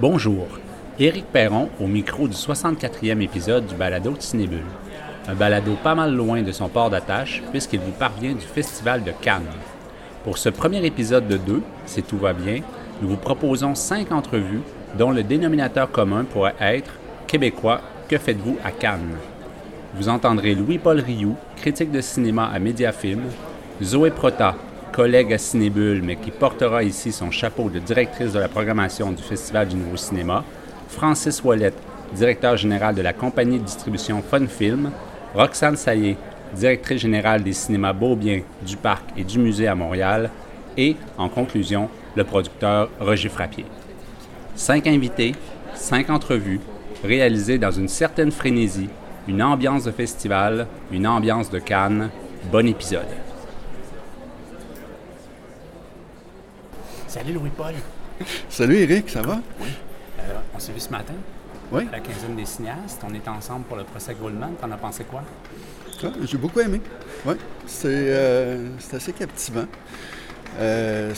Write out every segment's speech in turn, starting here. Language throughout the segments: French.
Bonjour, Éric Perron au micro du 64e épisode du balado de Cinébule. Un balado pas mal loin de son port d'attache puisqu'il vous parvient du Festival de Cannes. Pour ce premier épisode de deux, si tout va bien, nous vous proposons cinq entrevues dont le dénominateur commun pourrait être Québécois, que faites-vous à Cannes? Vous entendrez Louis-Paul Rioux, critique de cinéma à Mediafilm, Zoé Prota, collègue à Cinébule, mais qui portera ici son chapeau de directrice de la programmation du Festival du Nouveau Cinéma, Francis Wallet, directeur général de la compagnie de distribution Fun Film, Roxane Saillé, directrice générale des cinémas Beaubien, du Parc et du Musée à Montréal, et, en conclusion, le producteur Roger Frappier. Cinq invités, cinq entrevues, réalisées dans une certaine frénésie, une ambiance de festival, une ambiance de Cannes. Bon épisode. Salut Louis-Paul. Salut Eric, ça va? Oui. Euh, on s'est vu ce matin. Oui. À la quinzaine des cinéastes. On est ensemble pour le procès Goldman. T'en as pensé quoi? Ah, J'ai beaucoup aimé. Oui. C'est euh, c'est assez captivant. Euh,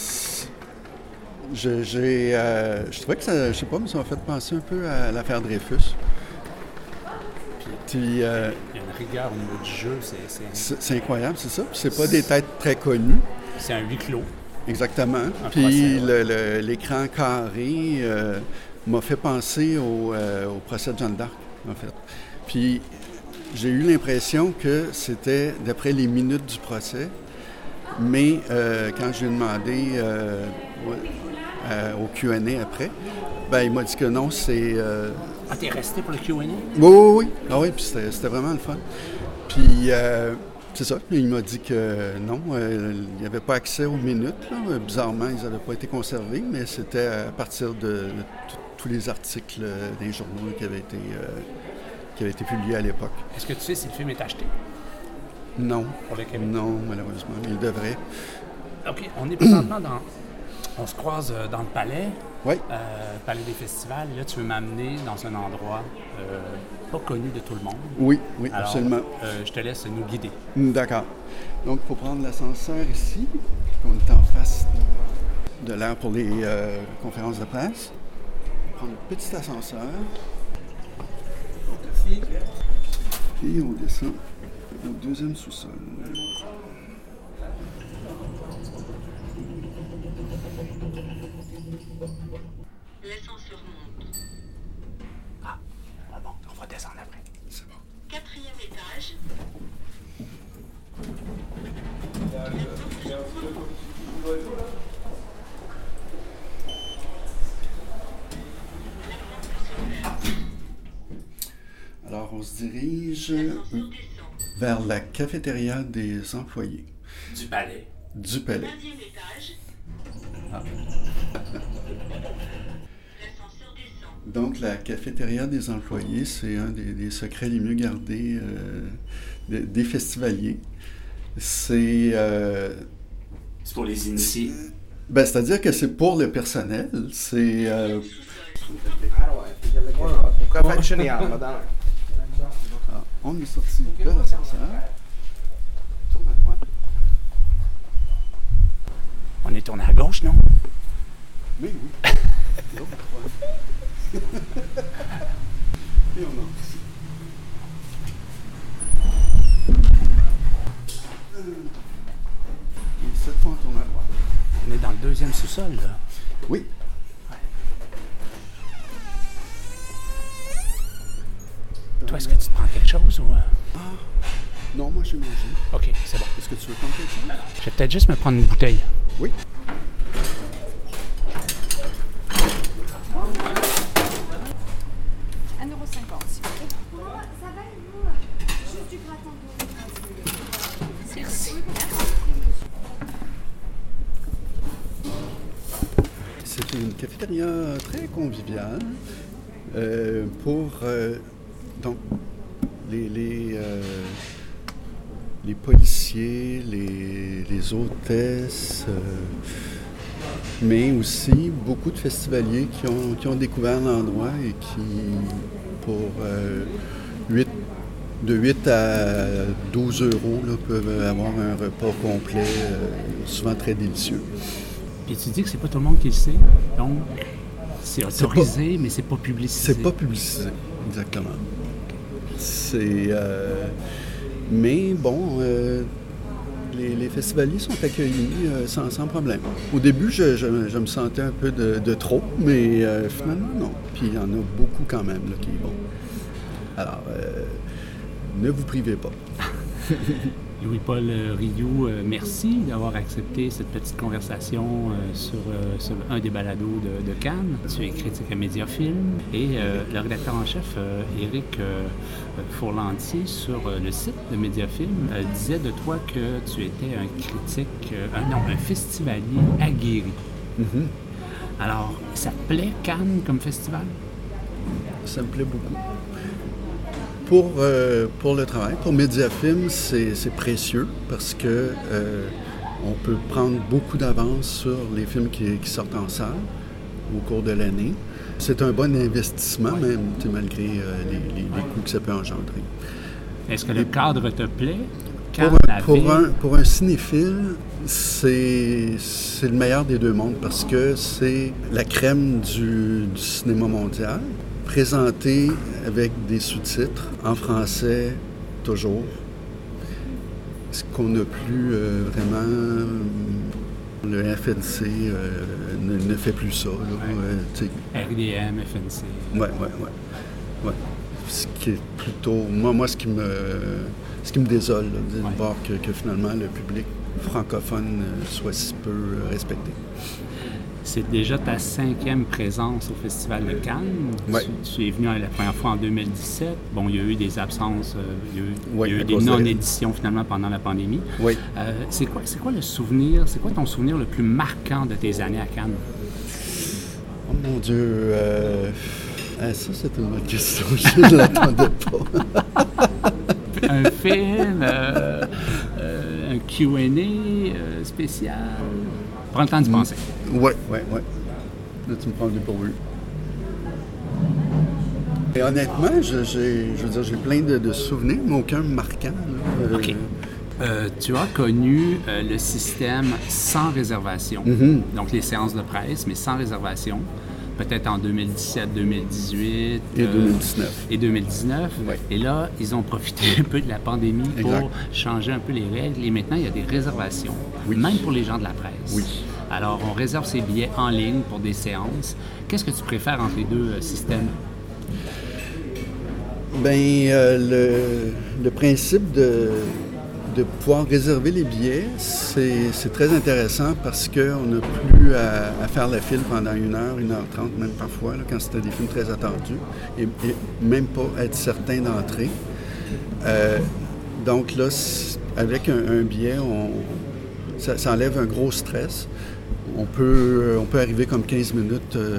je, j'ai, euh, je trouvais que ça, je sais pas, mais ça m'a fait penser un peu à l'affaire Dreyfus. Puis, euh, Il y a une rigueur au niveau du jeu. C'est- C'est c'est incroyable, c'est ça. C'est pas des têtes très connues. c'est un huis clos. Exactement. Un Puis l'écran carré euh, m'a fait penser au, euh, au procès de Jeanne d'Arc, en fait. Puis j'ai eu l'impression que c'était d'après les minutes du procès, mais euh, quand j'ai demandé euh, au Q&A après, ben il m'a dit que non, c'est... Ah, t'es resté pour le Q&A? oui, oui, oui. Ah oui, puis c'était c'était vraiment le fun. Puis, euh, c'est ça. Il m'a dit que non, euh, il n'y avait pas accès aux minutes. là. Bizarrement, ils n'avaient pas été conservés, mais c'était à partir de, tous les articles euh, des journaux qui avaient été, euh, qui avaient été publiés à l'époque. Est-ce que tu sais si le film est acheté? Non, pour le Québec? non, malheureusement. Il devrait. OK. On est présentement dans... On se croise euh, dans le palais. Oui, euh, palais des festivals. Là, tu veux m'amener dans un endroit euh, pas connu de tout le monde. oui, oui, Alors, absolument. euh, je te laisse nous guider. D'accord. Donc, il faut prendre l'ascenseur ici. On est en face de l'air pour les euh, conférences de presse. Prendre le petit ascenseur. Et on descend au deuxième sous-sol. L'ascenseur monte. Ah bon, on va descendre après. C'est bon. Quatrième étage. Alors, on se dirige vers la cafétéria des employés Du palais. du palais. Ah. Donc, la cafétéria des employés, c'est un des, des secrets les mieux gardés euh, des, des festivaliers. C'est euh, C'est pour les initiés. Ben, c'est-à-dire que c'est pour le personnel. C'est. euh, on est sorti de l'ascenseur. Tourne à droite. On est tourné à gauche, non? Oui, oui. L'autre droite. Et on entre ici. Et cette fois, on tourne à droite. On est dans le deuxième sous-sol, là. Oui. Toi, est-ce que tu te prends quelque chose ou... euh? Non, moi, j'ai mangé. OK, c'est bon. Est-ce que tu veux prendre quelque chose? Je vais peut-être juste me prendre une bouteille. Oui. Un euro cinquante, s'il vous plaît. Ça va et vous Juste du gratin Merci. C'est une cafétéria très conviviale euh, pour euh, donc les, les, euh, les policiers, les, les hôtesses, euh, mais aussi beaucoup de festivaliers qui ont, qui ont découvert l'endroit et qui, pour euh, huit- de 8 à 12 euros, là, peuvent avoir un repas complet, euh, souvent très délicieux. Puis tu dis que c'est pas tout le monde qui le sait. Donc, C'est autorisé, mais c'est pas publicisé. C'est pas publicisé, exactement. Euh, mais bon, euh, les, festivaliers sont accueillis euh, sans, problème. Au début, je, me sentais un peu de, de trop, mais finalement, non. Puis il y en a beaucoup quand même là, qui vont. Alors, ne vous privez pas. Louis-Paul euh, Rioux, euh, merci d'avoir accepté cette petite conversation euh, sur, sur un des balados de, de Cannes. Tu es critique à Médiafilm et le rédacteur en chef, Éric Fourlantier, sur le site de Médiafilm, disait de toi que tu étais un critique, un, non, un festivalier aguerri. Mhm. Alors, ça te plaît, Cannes, comme festival? Ça me plaît beaucoup. Pour, euh, pour le travail, pour Mediafilm, c'est précieux parce que euh, on peut prendre beaucoup d'avance sur les films qui, qui sortent en salle au cours de l'année. C'est un bon investissement, même malgré euh, les, les- les coûts que ça peut engendrer. Est-ce que le cadre te plaît? Pour un, pour un- pour un cinéphile, c'est c'est le meilleur des deux mondes parce que c'est la crème du, du cinéma mondial, présenté avec des sous-titres en français toujours. Ce qu'on n'a plus euh, vraiment. Le FNC euh, ne, ne fait plus ça. là. Euh, RDM, FNC. Ouais, ouais, ouais. ouais. Ce qui est plutôt. Moi, moi ce qui me. Ce qui me désole, là, de Ouais. voir que, que finalement le public francophone euh, soit si peu respecté. C'est déjà ta cinquième présence au Festival de Cannes. Ouais. Tu, tu es venu la première fois en 2017. Bon, il y a eu des absences, euh, il y a eu, Ouais, il y a eu à des de non-éditions finalement pendant la pandémie. Oui. Euh, c'est quoi, c'est quoi le souvenir, c'est quoi ton souvenir le plus marquant de tes années à Cannes? Oh mon Dieu. euh, ah, ça, c'est une bonne question. Je ne l'attendais pas. Un film, un Q&A spécial? Prends le temps d'y Mm. penser. Oui, oui, oui. Là, tu me prends du pourvu. Et honnêtement, je, j'ai, je veux dire, j'ai plein de, de souvenirs, mais aucun marquant. là. Euh, OK. Euh, tu as connu euh, le système sans réservation, Mhm. donc les séances de presse, mais sans réservation, peut-être en 2017, 2018 Et euh, 2019. et 2019. Ouais. Et là, ils ont profité un peu de la pandémie Exact. pour changer un peu les règles. Et maintenant, il y a des réservations, Oui. même pour les gens de la presse. Oui. Alors, on réserve ses billets en ligne pour des séances. Qu'est-ce que tu préfères entre les deux euh, systèmes? Ben, euh, le, le principe de, de pouvoir réserver les billets, c'est très intéressant parce qu'on n'a plus à, à faire la file pendant une heure, une heure trente, même parfois, là, quand c'était des films très attendus, et, et même pas être certain d'entrer. Euh, donc là, avec un, un billet, on, ça, ça enlève un gros stress. On peut, on peut arriver comme 15 minutes euh,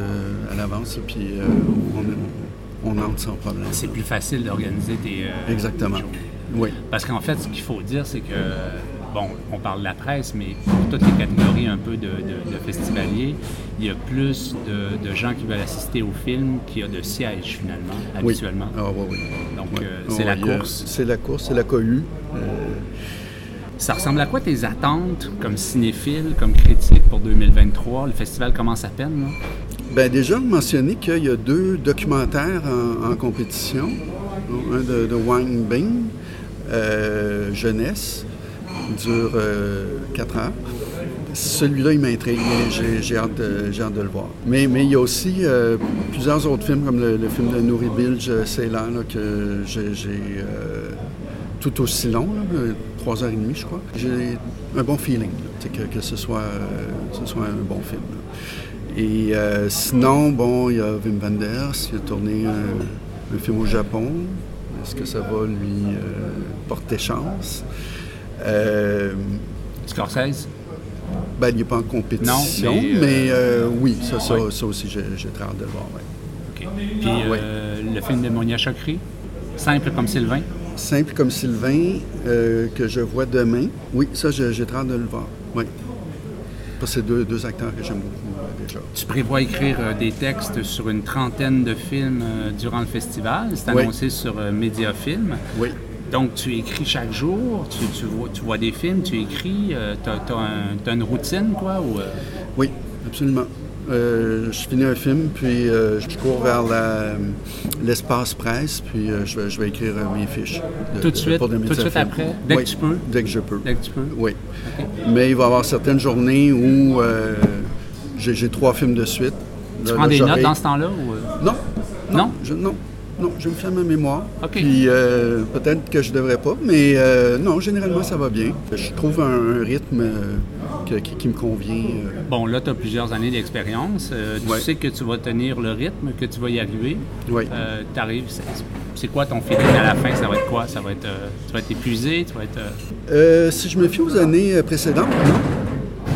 à l'avance, puis euh, on, on entre sans problème. C'est plus facile d'organiser euh, Exactement. Oui. Parce qu'en fait, ce qu'il faut dire, c'est que, bon, on parle de la presse, mais pour toutes les catégories un peu de, de- de festivaliers, il y a plus de, de gens qui veulent assister au film qu'il y a de sièges, finalement, Oui. habituellement. Ah, oui, oui. Donc, euh, c'est la course. C'est la course, c'est la cohue. Euh, Ça ressemble à quoi tes attentes comme cinéphile, comme critique pour 2023? Le festival commence à peine, là? ben déjà, mentionner qu'il y a deux documentaires en, en compétition. Un de, de Wang Bing, euh, Jeunesse, dure euh, quatre heures. Celui-là, il m'intrigue. J'ai, j'ai hâte hâte de le voir. Mais, il y a aussi euh, plusieurs autres films, comme le, film de Nouri Bilge, Ceylan, que j'ai, tout aussi long, là, euh, trois heures et demie, je crois. J'ai un bon feeling, là, que, ce, soit, un bon film. Et sinon, bon, il y a Wim Wenders, il a tourné un film au Japon. Est-ce que ça va lui euh, porter chance? Euh, Scorsese? ben, il n'est pas en compétition, Non, mais, mais, euh, oui, ça, ça, ouais. ça aussi, j'ai, très hâte de le voir. ouais. Puis euh, le film de Monia Chokri? Simple comme Sylvain? Simple comme Sylvain, que je vois demain. Oui, ça, j'ai, j'ai très hâte de le voir. Oui. Parce que c'est deux, deux acteurs que j'aime beaucoup euh, déjà. Tu prévois écrire euh, des textes sur une trentaine de films euh, durant le festival. C'est Oui. annoncé sur Mediafilm. Oui. Donc, tu écris chaque jour, tu, tu vois, tu vois des films, tu écris, tu as, une routine, quoi? Ou, Oui, absolument. Euh, je finis un film, puis euh, je cours vers l'espace presse, puis euh, je, vais, je vais écrire mes fiches. de- Tout de suite, pour tout de suite après, dès que tu peux? Dès que je peux. Dès que tu peux? Oui. Mais il va y avoir certaines journées où j'ai trois films de suite. Tu Là, prends là, des notes dans ce temps-là? Ou... Non. Non? Je, non. Non, je me fais ma mémoire. OK. Puis euh, peut-être que je devrais pas, mais euh, non, généralement ça va bien. Je trouve un, un rythme euh, que- qui, qui me convient. Bon, là, tu as plusieurs années d'expérience. Euh, tu Ouais. sais que tu vas tenir le rythme, que tu vas y arriver. Oui. Euh, t'arrives, c'est, c'est quoi ton feeling à la fin? Ça va être quoi? Ça va être, euh, tu vas être épuisé? Tu vas être... euh, Euh, si je me fie aux années précédentes, non.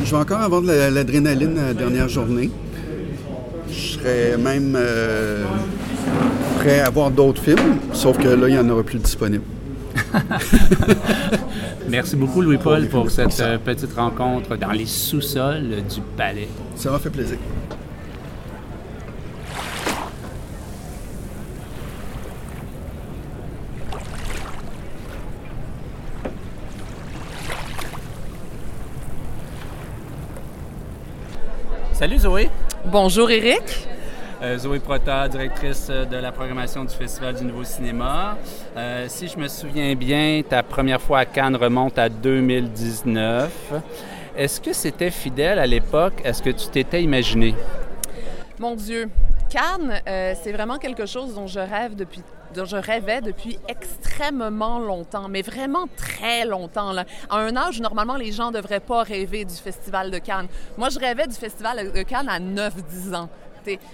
Je vais encore avoir de la- l'adrénaline à la dernière journée. Je serais même euh, prêt à voir d'autres films, sauf que là, il n'y en aura plus disponible. Merci beaucoup, Louis-Paul, pour cette euh, petite rencontre dans les sous-sols du palais. Ça m'a fait plaisir. Salut, Zoé! Bonjour Eric. Euh, Zoé Prota, directrice euh, de la programmation du Festival du Nouveau Cinéma. Euh, si je me souviens bien, ta première fois à Cannes remonte à 2019. Est-ce que c'était fidèle à l'époque? Est-ce que tu t'étais imaginé? Mon Dieu, Cannes, c'est vraiment quelque chose dont je rêve depuis dont je rêvais depuis extrêmement longtemps, mais vraiment très longtemps. À un âge où normalement les gens ne devraient pas rêver du Festival de Cannes. Moi, je rêvais du Festival de Cannes à 9-10 ans.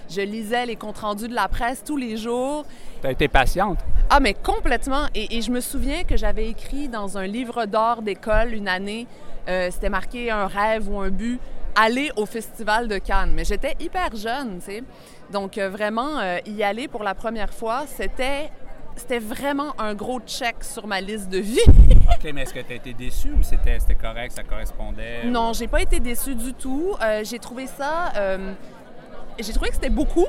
Je lisais les comptes rendus de la presse tous les jours. Tu as été patiente? Ah, mais complètement. Et, et je me souviens que j'avais écrit dans un livre d'or d'école une année, euh, c'était marqué un rêve ou un but, aller au Festival de Cannes. Mais j'étais hyper jeune, tu sais. Donc, euh, vraiment, euh, y aller pour la première fois, c'était. C'était vraiment un gros check sur ma liste de vie. OK, mais est-ce que tu as été déçu ou c'était, c'était correct, ça correspondait? non, j'ai pas été déçue du tout. Euh, j'ai trouvé ça. Euh, j'ai trouvé que c'était beaucoup.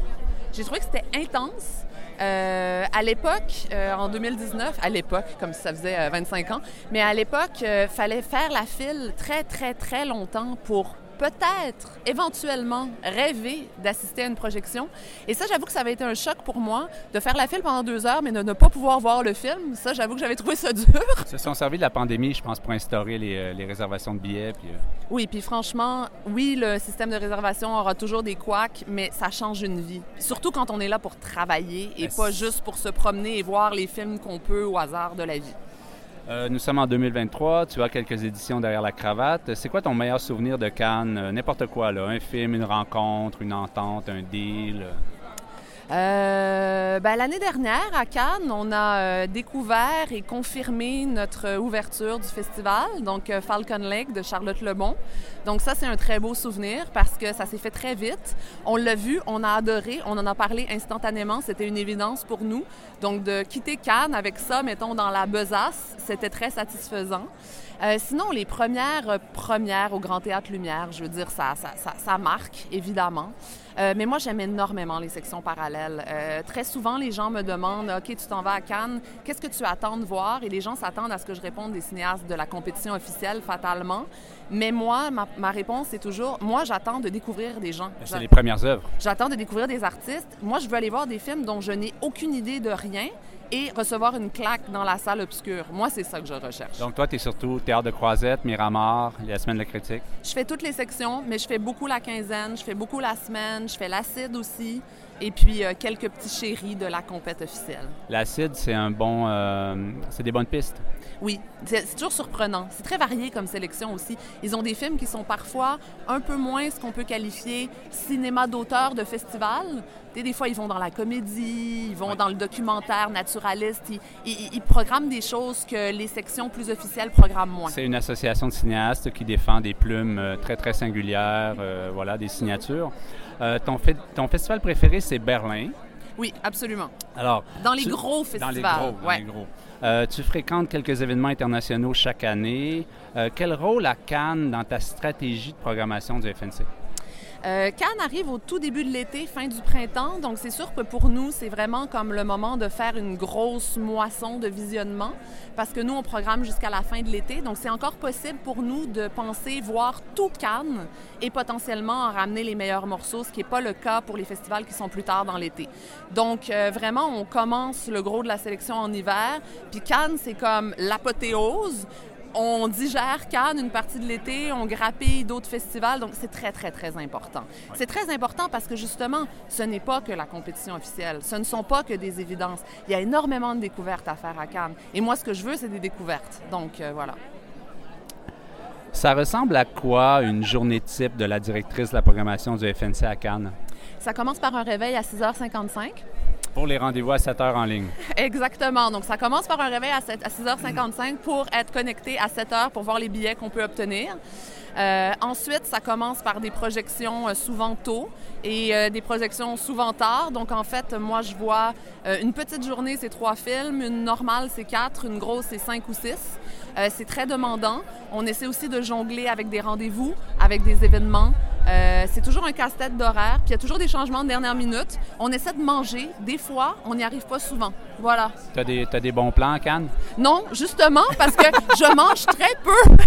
J'ai trouvé que c'était intense. Euh, à l'époque, euh, en 2019, à l'époque, comme ça faisait euh, 25 ans, mais à l'époque, il fallait faire la file très, très, très longtemps pour peut-être, éventuellement, rêver d'assister à une projection. Et ça, j'avoue que ça avait été un choc pour moi, de faire la file pendant deux heures, mais de ne pas pouvoir voir le film. Ça, j'avoue que j'avais trouvé ça dur. Ils se sont servis de la pandémie, je pense, pour instaurer les, euh, les réservations de billets. Puis, euh, Oui, puis franchement, oui, le système de réservation aura toujours des couacs, mais ça change une vie. Surtout quand on est là pour travailler et pas juste pour se promener et voir les films qu'on peut au hasard de la vie. Euh, nous sommes en 2023, tu as quelques éditions derrière la cravate. C'est quoi ton meilleur souvenir de Cannes? Euh, N'importe quoi, là. Un film, une rencontre, une entente, un deal. Euh. Ben, L'année dernière, à Cannes, on a euh, découvert et confirmé notre ouverture du festival, donc euh, Falcon Lake de Charlotte Lebon. Donc ça, c'est un très beau souvenir parce que ça s'est fait très vite. On l'a vu, on a adoré, on en a parlé instantanément, c'était une évidence pour nous. Donc de quitter Cannes avec ça, mettons, dans la besace, c'était très satisfaisant. Euh, sinon, les premières premières au Grand Théâtre Lumière, je veux dire, ça, ça marque, évidemment. Euh, mais moi, j'aime énormément les sections parallèles. Euh, très souvent, les gens me demandent OK, tu t'en vas à Cannes, qu'est-ce que tu attends de voir? Et les gens s'attendent à ce que je réponde des cinéastes de la compétition officielle, fatalement. Mais moi, ma, ma réponse est toujours moi, j'attends de découvrir des gens. C'est les premières œuvres. J'attends de découvrir des artistes. Moi, je veux aller voir des films dont je n'ai aucune idée de rien et recevoir une claque dans la salle obscure. Moi, c'est ça que je recherche. Donc, toi, tu es surtout Théâtre de Croisette, Miramar, la Semaine de la critique? Je fais toutes les sections, mais je fais beaucoup la quinzaine, je fais beaucoup la semaine, je fais l'acide aussi, et puis euh, quelques petits chéris de la compète officielle. L'acide, c'est un bon. euh, c'est des bonnes pistes. Oui, c'est toujours surprenant. C'est très varié comme sélection aussi. Ils ont des films qui sont parfois un peu moins ce qu'on peut qualifier cinéma d'auteur de festival. Des fois, ils vont dans la comédie, ils vont Ouais. dans le documentaire naturaliste. Ils, ils- ils programment des choses que les sections plus officielles programment moins. C'est une association de cinéastes qui défend des plumes euh, très, très singulières, euh, voilà, des signatures. Euh, ton, fe- ton festival préféré, c'est Berlin. Oui, absolument. Alors, Dans les tu- gros Dans festivals. les gros, dans ouais. les gros. Euh, tu fréquentes quelques événements internationaux chaque année. Euh, quel rôle a Cannes dans ta stratégie de programmation du FNC? Euh, Cannes arrive au tout début de l'été, fin du printemps, donc c'est sûr que pour nous, c'est vraiment comme le moment de faire une grosse moisson de visionnement, parce que nous, on programme jusqu'à la fin de l'été, donc c'est encore possible pour nous de penser voir tout Cannes et potentiellement en ramener les meilleurs morceaux, ce qui n'est pas le cas pour les festivals qui sont plus tard dans l'été. Donc euh, vraiment, on commence le gros de la sélection en hiver, puis Cannes, c'est comme l'apothéose on digère Cannes une partie de l'été, on grappille d'autres festivals, donc c'est très, très, très important. C'est très important parce que justement, ce n'est pas que la compétition officielle, ce ne sont pas que des évidences. Il y a énormément de découvertes à faire à Cannes. Et moi, ce que je veux, c'est des découvertes. Donc euh, voilà. Ça ressemble à quoi une journée type de la directrice de la programmation du FNC à Cannes? Ça commence par un réveil à 6h55. Pour les rendez-vous à 7 h en ligne. Exactement. Donc, ça commence par un réveil à, 7 à 6h55 pour être connecté à 7 h pour voir les billets qu'on peut obtenir. Euh, ensuite, ça commence par des projections euh, souvent tôt et euh, des projections souvent tard. Donc, en fait, moi, je vois euh, une petite journée, c'est trois films, une normale, c'est quatre, une grosse, c'est cinq ou six. Euh, c'est très demandant. On essaie aussi de jongler avec des rendez-vous, avec des événements. C'est toujours un casse-tête d'horaire, puis il y a toujours des changements de dernière minute. On essaie de manger. Des fois, on n'y arrive pas souvent. Voilà. Tu as des, t'as des bons plans Cannes? Non, justement, parce que je mange très peu.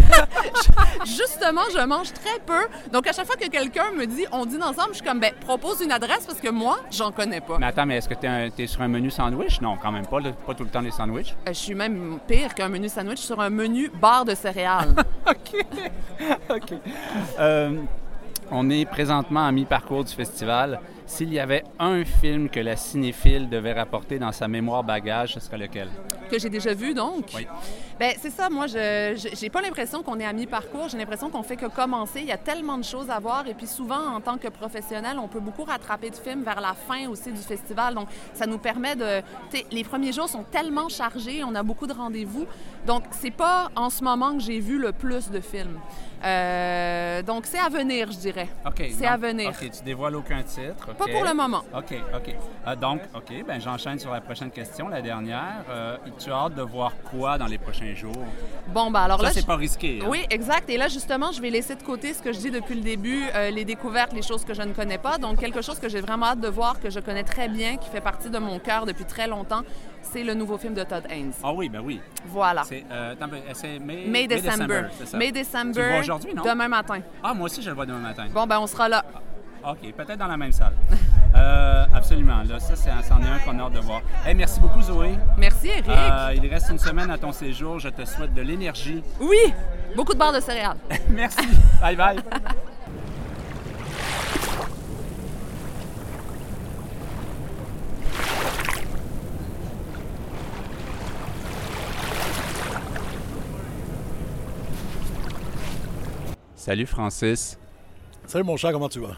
justement, je mange très peu. Donc, à chaque fois que quelqu'un me dit on dîne ensemble, je suis comme ben, propose une adresse parce que moi, j'en connais pas. Mais attends, mais est-ce que tu es, sur un menu sandwich? Non, quand même pas. là, pas tout le temps les sandwichs. Euh, je suis même pire qu'un menu sandwich sur un menu bar de céréales. OK. OK. Euh, on est présentement à mi-parcours du festival. S'il y avait un film que la cinéphile devait rapporter dans sa mémoire bagage, ce serait lequel? que j'ai déjà vu, donc? Oui. Ben c'est ça. Moi, je j'ai pas l'impression qu'on est à mi-parcours. J'ai l'impression qu'on fait que commencer. Il y a tellement de choses à voir. Et puis souvent, en tant que professionnel, on peut beaucoup rattraper de films vers la fin aussi du festival. Donc, ça nous permet de. Les premiers jours sont tellement chargés. On a beaucoup de rendez-vous. Donc, c'est pas en ce moment que j'ai vu le plus de films. Euh, donc, c'est à venir, je dirais. OK. C'est à venir. OK, tu dévoiles aucun titre. Pas pour le moment. OK, OK. Euh, donc, OK, ben j'enchaîne sur la prochaine question, la dernière. Euh, tu as hâte de voir quoi dans les prochains jours? Bon, ben alors Ça, là, c'est je- pas risqué. hein? Oui, exact. Et là, justement, je vais laisser de côté ce que je dis depuis le début, les découvertes, les choses que je ne connais pas. Donc, quelque chose que j'ai vraiment hâte de voir, que je connais très bien, qui fait partie de mon cœur depuis très longtemps, c'est le nouveau film de Todd Haynes. Ah oui, ben oui. Voilà. C'est euh, May, May December. May December. aujourd'hui, non? Demain matin. Ah, moi aussi, je le vois demain matin. Bon, ben, on sera là. OK, peut-être dans la même salle. Euh, absolument. Là, ça, c'est, c'en est un qu'on a hâte de voir. Hey, merci beaucoup, Zoé. Merci, Eric. Euh, il reste une semaine à ton séjour. Je te souhaite de l'énergie. Oui, beaucoup de barres de céréales. Merci. Bye bye. Salut Francis. Salut mon cher, comment tu vas?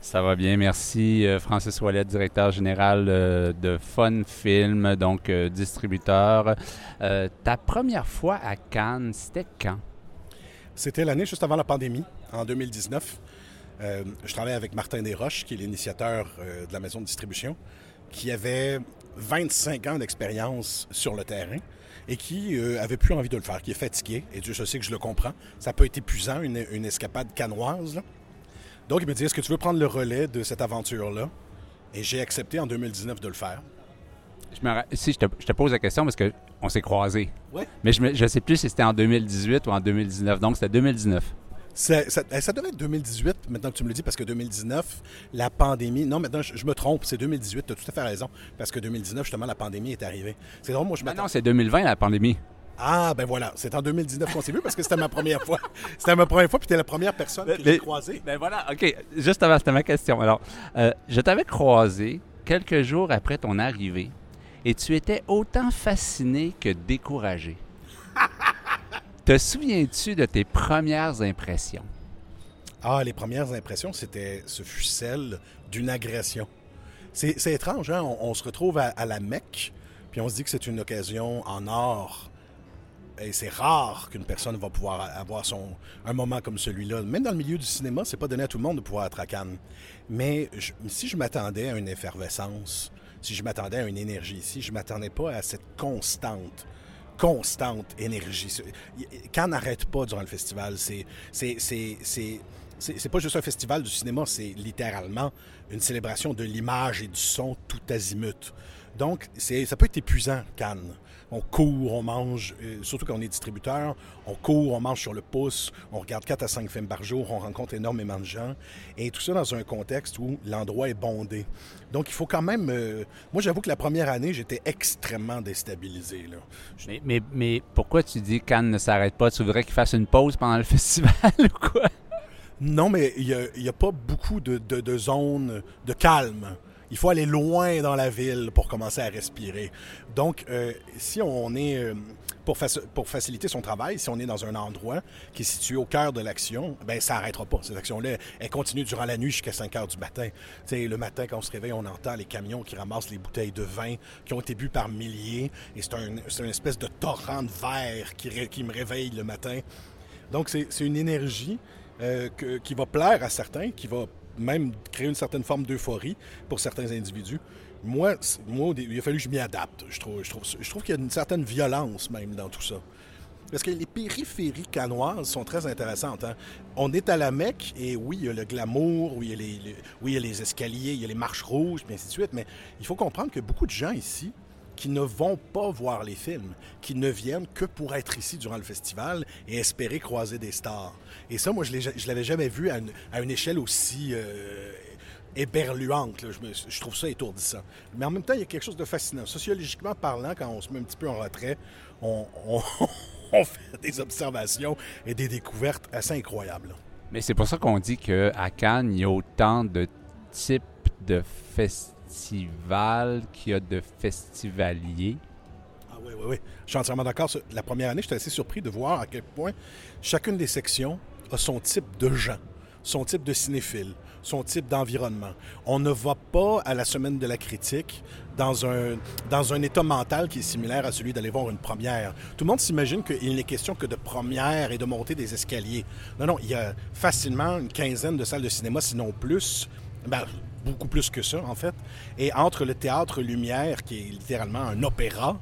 Ça va bien, merci. Euh, Francis Ouellet, directeur général euh, de Fun Film, donc euh, distributeur. Euh, ta première fois à Cannes, c'était quand? C'était l'année juste avant la pandémie, en 2019. Euh, je travaillais avec Martin Desroches, qui est l'initiateur euh, de la maison de distribution, qui avait 25 ans d'expérience sur le terrain et qui euh, avait plus envie de le faire, qui est fatigué. Et Dieu, je sais que je le comprends. Ça peut être épuisant, une, une escapade canoise. là. Donc, il me dit Est-ce que tu veux prendre le relais de cette aventure-là? Et j'ai accepté en 2019 de le faire. Je me si je te, je te pose la question parce que on s'est croisés. Ouais. Mais je ne sais plus si c'était en 2018 ou en 2019. Donc, c'était 2019. Ça, ça- eh, ça devait être 2018, maintenant que tu me le dis, parce que 2019, la pandémie. Non, maintenant, je, je me trompe, c'est 2018, tu as tout à fait raison. Parce que 2019, justement, la pandémie est arrivée. C'est drôle, moi, je Ah m'attends. non, c'est 2020, la pandémie. Ah, ben voilà, c'est en 2019 qu'on s'est vu parce que c'était ma première fois. C'était ma première fois, puis tu la première personne que j'ai croisée. Ben voilà, OK. Juste avant, c'était ma question. Alors, euh, je t'avais croisé quelques jours après ton arrivée et tu étais autant fasciné que découragé. Te souviens-tu de tes premières impressions? Ah, les premières impressions, c'était, ce fut celle d'une agression. C'est, étrange, hein? On, se retrouve à, la Mecque, puis on se dit que c'est une occasion en or. Et c'est rare qu'une personne va pouvoir avoir son, un moment comme celui-là. Même dans le milieu du cinéma, c'est pas donné à tout le monde de pouvoir être à Cannes. Mais si je m'attendais à une effervescence, si je m'attendais à une énergie, si je m'attendais pas à cette constante, constante énergie. Cannes n'arrête pas durant le festival. C'est, c'est, pas juste un festival du cinéma, c'est littéralement une célébration de l'image et du son tout azimut. Donc, ça peut être épuisant, Cannes. On court, on mange, euh, surtout quand on est distributeur, on court, on mange sur le pouce, on regarde 4 à 5 films par jour, on rencontre énormément de gens, et tout ça dans un contexte où l'endroit est bondé. Donc, il faut quand même... euh, moi, j'avoue que la première année, j'étais extrêmement déstabilisé. Là. Mais, mais, mais pourquoi tu dis Cannes ne s'arrête pas? Tu voudrais qu'il fasse une pause pendant le festival ou quoi? Non, mais il n'y a, pas beaucoup de, de- de zones de calme. Il faut aller loin dans la ville pour commencer à respirer. Donc, euh, si on est, euh, pour, faci- pour faciliter son travail, si on est dans un endroit qui est situé au cœur de l'action, ben ça n'arrêtera pas. Cette action-là, elle continue durant la nuit jusqu'à 5 heures du matin. Tu sais, le matin, quand on se réveille, on entend les camions qui ramassent les bouteilles de vin qui ont été bues par milliers. Et c'est un, une espèce de torrent de verre qui, me réveille le matin. Donc, c'est une énergie euh, qui va plaire à certains, qui va même créer une certaine forme d'euphorie pour certains individus. Moi, il a fallu que je m'y adapte. Je trouve, qu'il y a une certaine violence même dans tout ça. Parce que les périphéries canoises sont très intéressantes. hein. On est à la Mecque et oui, il y a le glamour, oui, il y a les, il y a les escaliers, il y a les marches rouges, puis ainsi de suite. Mais il faut comprendre que beaucoup de gens ici qui ne vont pas voir les films, qui ne viennent que pour être ici durant le festival et espérer croiser des stars. Et ça, moi, je ne l'avais jamais vu à une, échelle aussi euh, éberluante. Je, trouve ça étourdissant. Mais en même temps, il y a quelque chose de fascinant. Sociologiquement parlant, quand on se met un petit peu en retrait, on fait des observations et des découvertes assez incroyables. Mais c'est pour ça qu'on dit qu'à Cannes, il y a autant de types de festivals qu'il y a de festivaliers. Ah oui, oui, oui. Je suis entièrement d'accord. La première année, j'étais assez surpris de voir à quel point chacune des sections a son type de gens, son type de cinéphile, son type d'environnement. On ne va pas à la semaine de la critique dans un, dans un état mental qui est similaire à celui d'aller voir une première. Tout le monde s'imagine qu'il n'est question que de première et de monter des escaliers. Non, non, il y a facilement une quinzaine de salles de cinéma, sinon plus. Ben, beaucoup plus que ça, en fait. Et entre le théâtre Lumière, qui est littéralement un opéra,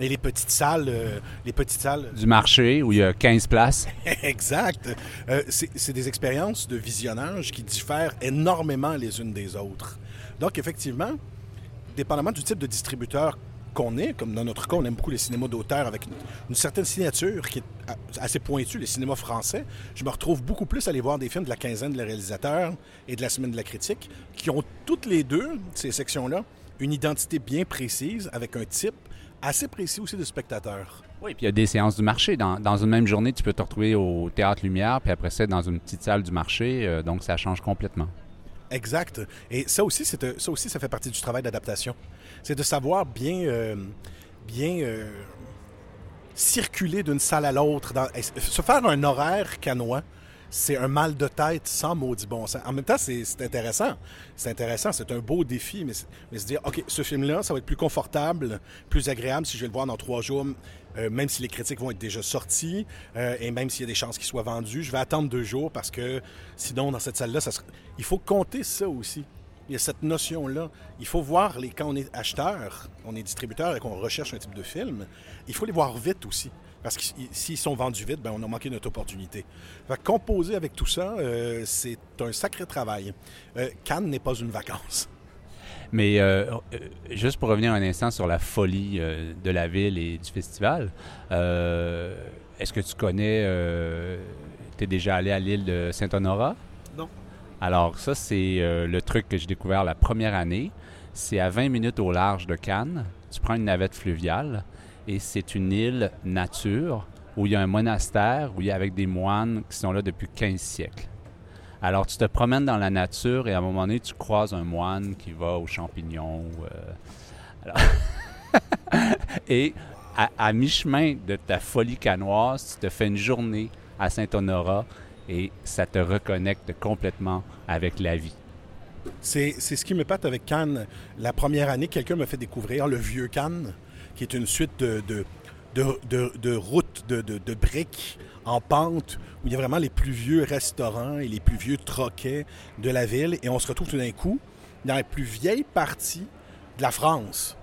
et les petites salles, euh, les petites salles Du marché où il y a 15 places. exact. Euh, c'est c'est des expériences de visionnage qui diffèrent énormément les unes des autres. Donc, effectivement, dépendamment du type de distributeur qu'on est, comme dans notre cas, on aime beaucoup les cinémas d'auteur avec une, certaine signature qui est assez pointue, les cinémas français, je me retrouve beaucoup plus à aller voir des films de la quinzaine de la réalisateur et de la semaine de la critique, qui ont toutes les deux, ces sections-là, une identité bien précise avec un type assez précis aussi de spectateur. Oui, puis il y a des séances du marché. Dans, dans une même journée, tu peux te retrouver au Théâtre Lumière, puis après ça, dans une petite salle du marché. euh, donc, ça change complètement. Exact. Et ça aussi, c'est, euh, ça aussi, ça fait partie du travail d'adaptation. C'est de savoir bien, euh, bien euh, circuler d'une salle à l'autre. Se faire un horaire canois, c'est un mal de tête sans maudit bon sens. En même temps, c'est, intéressant. C'est intéressant, c'est un beau défi, mais, se dire, OK, ce film-là, ça va être plus confortable, plus agréable si je vais le voir dans trois jours, euh, même si les critiques vont être déjà sorties, euh, et même s'il y a des chances qu'il soit vendu, je vais attendre deux jours parce que sinon, dans cette salle-là, ça sera- il faut compter ça aussi. Il y a cette notion-là. Il faut voir, les, quand on est acheteur, on est distributeur et qu'on recherche un type de film, il faut les voir vite aussi. Parce que si- s'ils sont vendus vite, ben on a manqué notre opportunité. Fait que composer avec tout ça, euh, c'est un sacré travail. Euh, Cannes n'est pas une vacance. Mais euh, juste pour revenir un instant sur la folie euh, de la ville et du festival, euh, est-ce que tu connais, tu es déjà allé à l'île de Saint-Honorat? Non. Alors ça, c'est euh, le truc que j'ai découvert la première année. C'est à 20 minutes au large de Cannes. Tu prends une navette fluviale et c'est une île nature où il y a un monastère, où il y a avec des moines qui sont là depuis 15 siècles. Alors, tu te promènes dans la nature et à un moment donné, tu croises un moine qui va aux champignons. euh, et à, mi-chemin de ta folie canoise, tu te fais une journée à Saint-Honorat et ça te reconnecte complètement avec la vie. C'est c'est ce qui me pâte avec Cannes. La première année, quelqu'un m'a fait découvrir le Vieux Cannes, qui est une suite de, routes, de, briques en pente, où il y a vraiment les plus vieux restaurants et les plus vieux troquets de la ville. Et on se retrouve tout d'un coup dans la plus vieille partie de la France.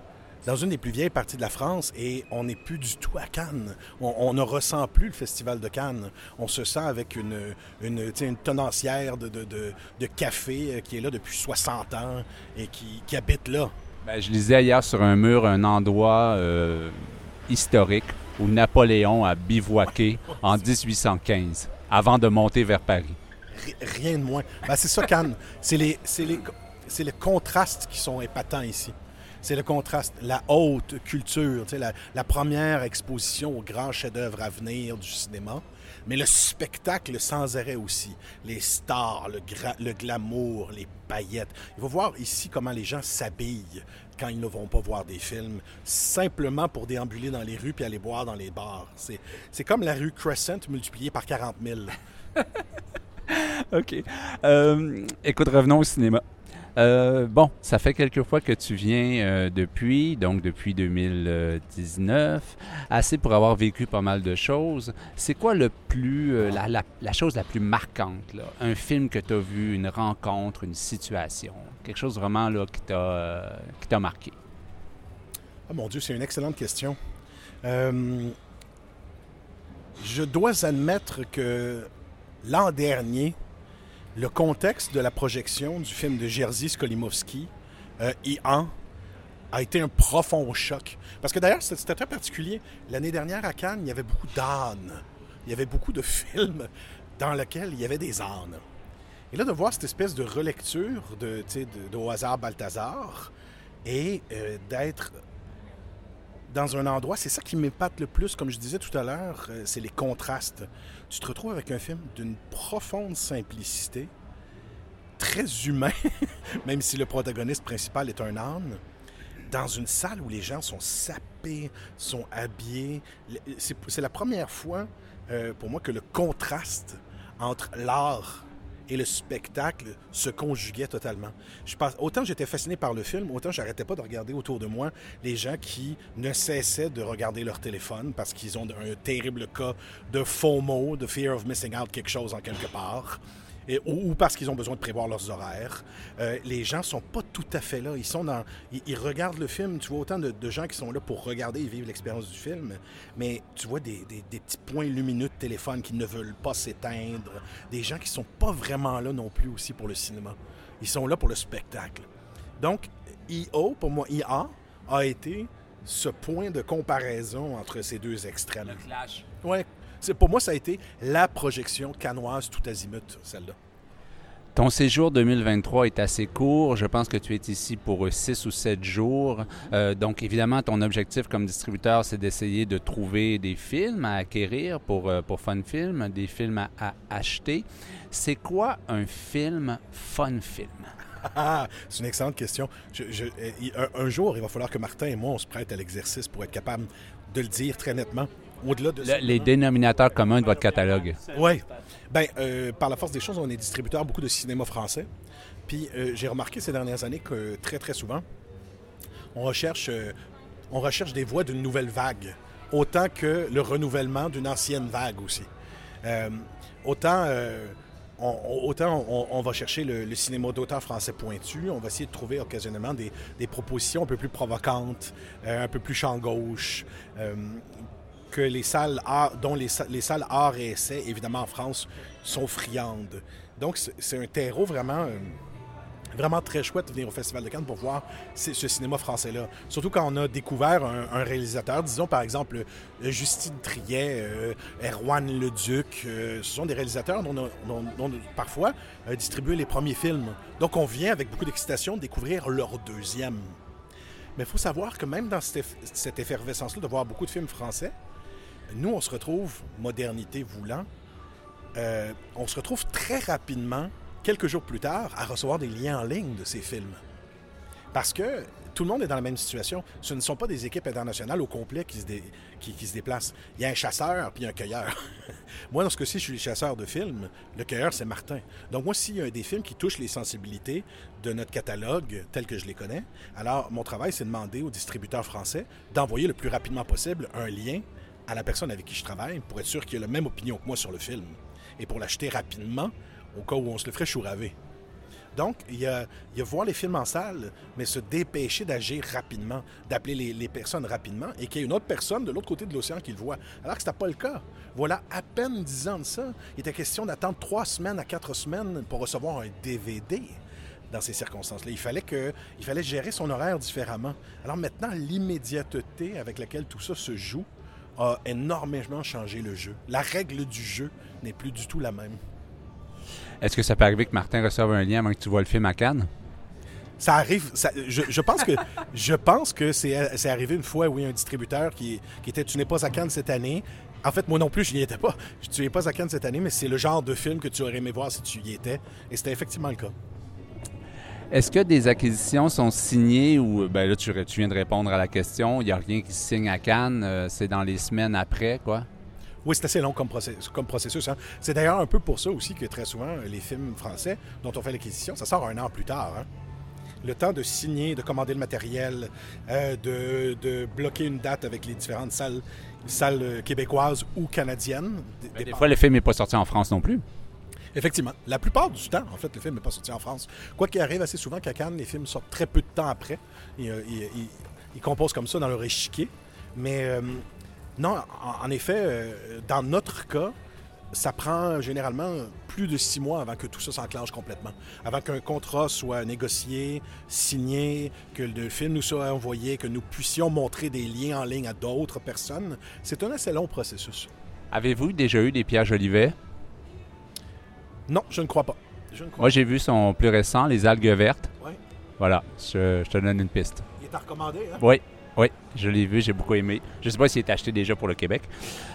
dans une des plus vieilles parties de la France et on n'est plus du tout à Cannes. On, ne ressent plus le Festival de Cannes. On se sent avec une, tenancière de, café euh, qui est là depuis 60 ans et qui habite là. Ben, je lisais hier sur un mur un endroit euh, historique où Napoléon a bivouaqué en 1815 avant de monter vers Paris. Ri- Rien de moins. Ben, c'est ça, Cannes. C'est les, les, les contrastes qui sont épatants ici. C'est le contraste, la haute culture, la, la première exposition aux grands chefs-d'œuvre à venir du cinéma, mais le spectacle sans arrêt aussi. Les stars, le, glamour, les paillettes. Il faut voir ici comment les gens s'habillent quand ils ne vont pas voir des films, simplement pour déambuler dans les rues puis aller boire dans les bars. C'est, c'est comme la rue Crescent multipliée par 40 000. OK. Euh, écoute, revenons au cinéma. Euh, bon, ça fait quelques fois que tu viens euh, depuis, donc depuis 2019, assez pour avoir vécu pas mal de choses. C'est quoi le plus, euh, la, chose la plus marquante? Un film que tu as vu, une rencontre, une situation, quelque chose vraiment là, qui t'a marqué? Ah mon Dieu, c'est une excellente question. Je dois admettre que l'an dernier, le contexte de la projection du film de Jerzy Skolimowski, euh, Ian, a été un profond choc. Parce que d'ailleurs, c'était très particulier. L'année dernière à Cannes, il y avait beaucoup d'ânes. Il y avait beaucoup de films dans lesquels il y avait des ânes. Et là, de voir cette espèce de relecture de, de, de Au hasard Balthazar et euh, d'être dans un endroit, c'est ça qui m'épate le plus, comme je disais tout à l'heure, euh, c'est les contrastes. Tu te retrouves avec un film d'une profonde simplicité, très humain, même si le protagoniste principal est un âne, dans une salle où les gens sont sapés, sont habillés. C'est la première fois euh, pour moi que le contraste entre l'art et le spectacle se conjuguait totalement. Autant j'étais fasciné par le film, autant j'arrêtais pas de regarder autour de moi les gens qui ne cessaient de regarder leur téléphone parce qu'ils ont un terrible cas de FOMO, de fear of missing out quelque chose en quelque part. Et- ou, ou parce qu'ils ont besoin de prévoir leurs horaires. Euh, les gens sont pas tout à fait là. Ils sont dans, ils, ils regardent le film. Tu vois autant de, de gens qui sont là pour regarder et vivre l'expérience du film, mais tu vois des, des- des petits points lumineux de téléphone qui ne veulent pas s'éteindre. Des gens qui sont pas vraiment là non plus aussi pour le cinéma. Ils sont là pour le spectacle. Donc, EO, pour moi, IA, a été ce point de comparaison entre ces deux extrêmes. clash. Ouais, pour moi ça a été la projection canoise tout azimut, celle-là. Ton séjour 2023 est assez court. Je pense que tu es ici pour 6 ou 7 jours. Euh, donc, évidemment, ton objectif comme distributeur, c'est d'essayer de trouver des films à acquérir pour, euh, pour Fun Film, des films à, à acheter. C'est quoi un film Fun Film? Ah, c'est une excellente question. Je- je- euh, un, un jour, il va falloir que Martin et moi, on se prête à l'exercice pour être capable de le dire très nettement. Au-delà de Le- les dénominateurs communs de votre catalogue. Oui. Ben, euh, par la force des choses, on est distributeur beaucoup de cinéma français. Puis euh, j'ai remarqué ces dernières années que très, très souvent, on recherche, euh, on recherche des voies d'une nouvelle vague, autant que le renouvellement d'une ancienne vague aussi. Autant, on, on- autant on, on va chercher le, le cinéma d'auteur français pointu, on va essayer de trouver occasionnellement des, des propositions un peu plus provocantes, euh, un peu plus champ gauche, euh, que les salles dont les, sa- les salles art et essais, évidemment en France, sont friandes. Donc c'est un terreau vraiment, euh, vraiment très chouette de venir au Festival de Cannes pour voir ce, cinéma français-là. Surtout quand on a découvert un, réalisateur, disons par exemple euh, Justine Triet, euh, Erwan Leduc, euh, ce sont des réalisateurs dont on dont on a parfois euh, distribué les premiers films. Donc on vient avec beaucoup d'excitation découvrir leur deuxième. Mais il faut savoir que même dans cette effervescence-là de voir beaucoup de films français, nous, on se retrouve, modernité voulant, euh, on se retrouve très rapidement, quelques jours plus tard, à recevoir des liens en ligne de ces films. Parce que tout le monde est dans la même situation. Ce ne sont pas des équipes internationales au complet qui se, qui, se déplacent. Il y a un chasseur puis un cueilleur. moi, dans ce cas-ci, je suis chasseur de films. Le cueilleur, c'est Martin. Donc, moi, s'il y a des films qui touchent les sensibilités de notre catalogue tel que je les connais, alors mon travail, c'est de demander aux distributeurs français d'envoyer le plus rapidement possible un lien à la personne avec qui je travaille pour être sûr qu'il a la même opinion que moi sur le film et pour l'acheter rapidement au cas où on se le ferait chouraver. Donc, il y a, voir les films en salle, mais se dépêcher d'agir rapidement, d'appeler les, personnes rapidement, et qu'il y ait une autre personne de l'autre côté de l'océan qui le voit. Alors que ce pas le cas. Voilà à peine dix ans de ça. Il était question d'attendre trois semaines à quatre semaines pour recevoir un DVD dans ces circonstances-là. Il fallait, que, il fallait gérer son horaire différemment. Alors maintenant, l'immédiateté avec laquelle tout ça se joue a énormément changé le jeu. La règle du jeu n'est plus du tout la même. Est-ce que ça peut arriver que Martin reçoive un lien avant que tu vois le film à Cannes? Ça arrive. ça- je, je pense que je pense que c'est c'est arrivé une fois, oui, un distributeur qui, qui était Tu n'es pas à Cannes cette année. En fait, moi non plus, je n'y étais pas. Tu n'es pas à Cannes cette année, mais c'est le genre de film que tu aurais aimé voir si tu y étais. Et c'était effectivement le cas. Est-ce que des acquisitions sont signées ou, ben là, tu, tu viens de répondre à la question, il n'y a rien qui se signe à Cannes, euh, c'est dans les semaines après, quoi? Oui, c'est assez long comme, processus. Comme processus hein. C'est d'ailleurs un peu pour ça aussi que très souvent, les films français dont on fait l'acquisition, ça sort un an plus tard. hein. Le temps de signer, de commander le matériel, euh, de, de bloquer une date avec les différentes salles, salles euh, québécoises ou canadiennes. d- Ben, des fois, le film n'est pas sorti en France non plus. Effectivement. La plupart du temps, en fait, le film n'est pas sorti en France. Quoi qu'il arrive assez souvent qu'à Cannes, les films sortent très peu de temps après. Ils, euh, ils- composent comme ça dans leur échiquier. Mais euh, non, en, en effet, euh, dans notre cas, ça prend généralement plus de six mois avant que tout ça s'enclenche complètement. Avant qu'un contrat soit négocié, signé, que le film nous soit envoyé, que nous puissions montrer des liens en ligne à d'autres personnes. C'est un assez long processus. Avez-vous déjà eu des Pierre Jolivet? Non, je ne crois pas. Je ne crois Moi, j'ai vu son plus récent, Les algues vertes. Ouais. Voilà, je, je te donne une piste. Il est à recommander, hein? Oui, oui, je l'ai vu, j'ai beaucoup aimé. Je sais pas s'il est acheté déjà pour le Québec.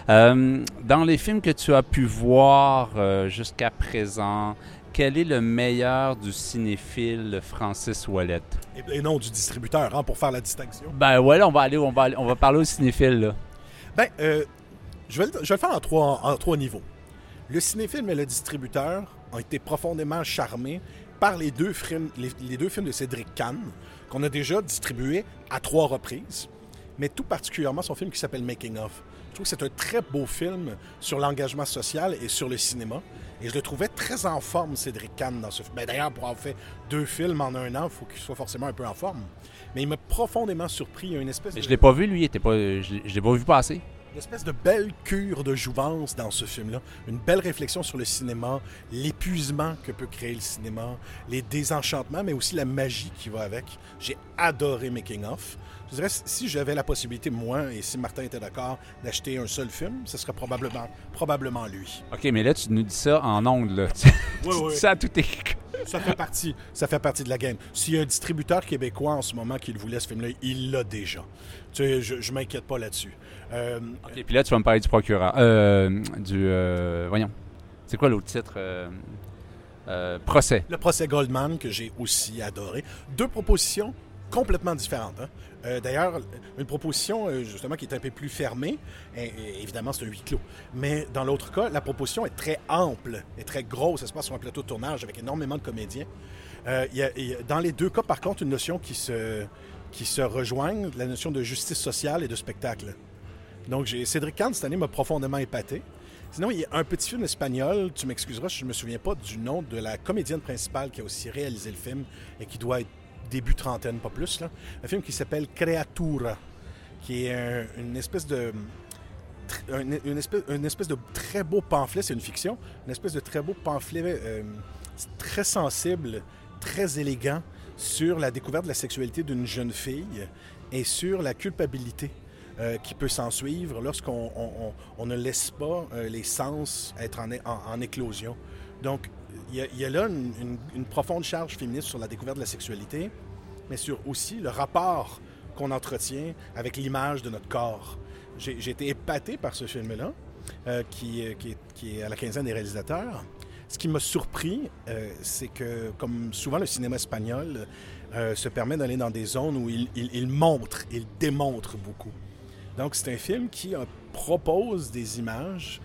Euh, dans les films que tu as pu voir euh, jusqu'à présent, quel est le meilleur du cinéphile Francis Ouellet? Et, et non du distributeur, hein, pour faire la distinction. Ben ouais, là, on va aller, on va, aller- on va parler au cinéphile. Là. Ben, euh, je, vais le, je vais le faire en trois, en trois niveaux. Le cinéfilm et le distributeur ont été profondément charmés par les deux films, les, les deux films de Cédric Kahn, qu'on a déjà distribués à trois reprises, mais tout particulièrement son film qui s'appelle Making of. Je trouve que c'est un très beau film sur l'engagement social et sur le cinéma. Et je le trouvais très en forme, Cédric Kahn, dans ce film. Ben, D'ailleurs, pour avoir fait deux films en un an, il faut qu'il soit forcément un peu en forme. Mais il m'a profondément surpris. Il y a une espèce Mais de... je l'ai pas vu, lui, était pas, je l'ai pas vu passer. Une espèce de belle cure de jouvence dans ce film-là. Une belle réflexion sur le cinéma, l'épuisement que peut créer le cinéma, les désenchantements, mais aussi la magie qui va avec. J'ai adoré Making Off. Je dirais, si j'avais la possibilité, moi, et si Martin était d'accord, d'acheter un seul film, ce serait probablement, probablement lui. OK, mais là, tu nous dis ça en ondes, là. tu Oui, dis oui. ça à tout est... Ça fait partie, ça fait partie de la game. S'il y a un distributeur québécois en ce moment qui le voulait, ce film-là, il l'a déjà. Tu sais, je, je m'inquiète pas là-dessus. Euh, OK, puis là, tu vas me parler du procureur. Euh, du... euh, voyons. C'est quoi l'autre titre? Euh, procès? Le procès Goldman, que j'ai aussi adoré. Deux propositions complètement différentes. hein. Euh, D'ailleurs, une proposition euh, justement qui est un peu plus fermée, et- évidemment c'est un huis clos. Mais dans l'autre cas, la proposition est très ample, est très grosse, ça se passe sur un plateau de tournage avec énormément de comédiens. Euh, dans les deux cas, par contre, une notion qui se, qui se la notion de justice sociale et de spectacle. Donc, Cédric Kahn, cette année, m'a profondément épaté. Sinon, il y a un petit film espagnol, tu m'excuseras, je ne me souviens pas du nom de la comédienne principale qui a aussi réalisé le film et qui doit être début trentaine, pas plus. Un film qui s'appelle Creatura, qui est un- une espèce de une, espèce, une espèce de très beau pamphlet, c'est une fiction, une espèce de très beau pamphlet euh, très sensible, très élégant sur la découverte de la sexualité d'une jeune fille et sur la culpabilité euh, qui peut s'en suivre lorsqu'on on- on- on ne laisse pas euh, les sens être en, éclosion. Donc, il y, a- là une profonde charge féministe sur la découverte de la sexualité, mais sur aussi le rapport qu'on entretient avec l'image de notre corps. J'ai été épaté par ce film-là, euh, qui, euh, qui est, à la quinzaine des réalisateurs. Ce qui m'a surpris, euh, c'est que, comme souvent le cinéma espagnol se permet d'aller dans des zones où il, montre, il démontre beaucoup. Donc, c'est un film qui propose des images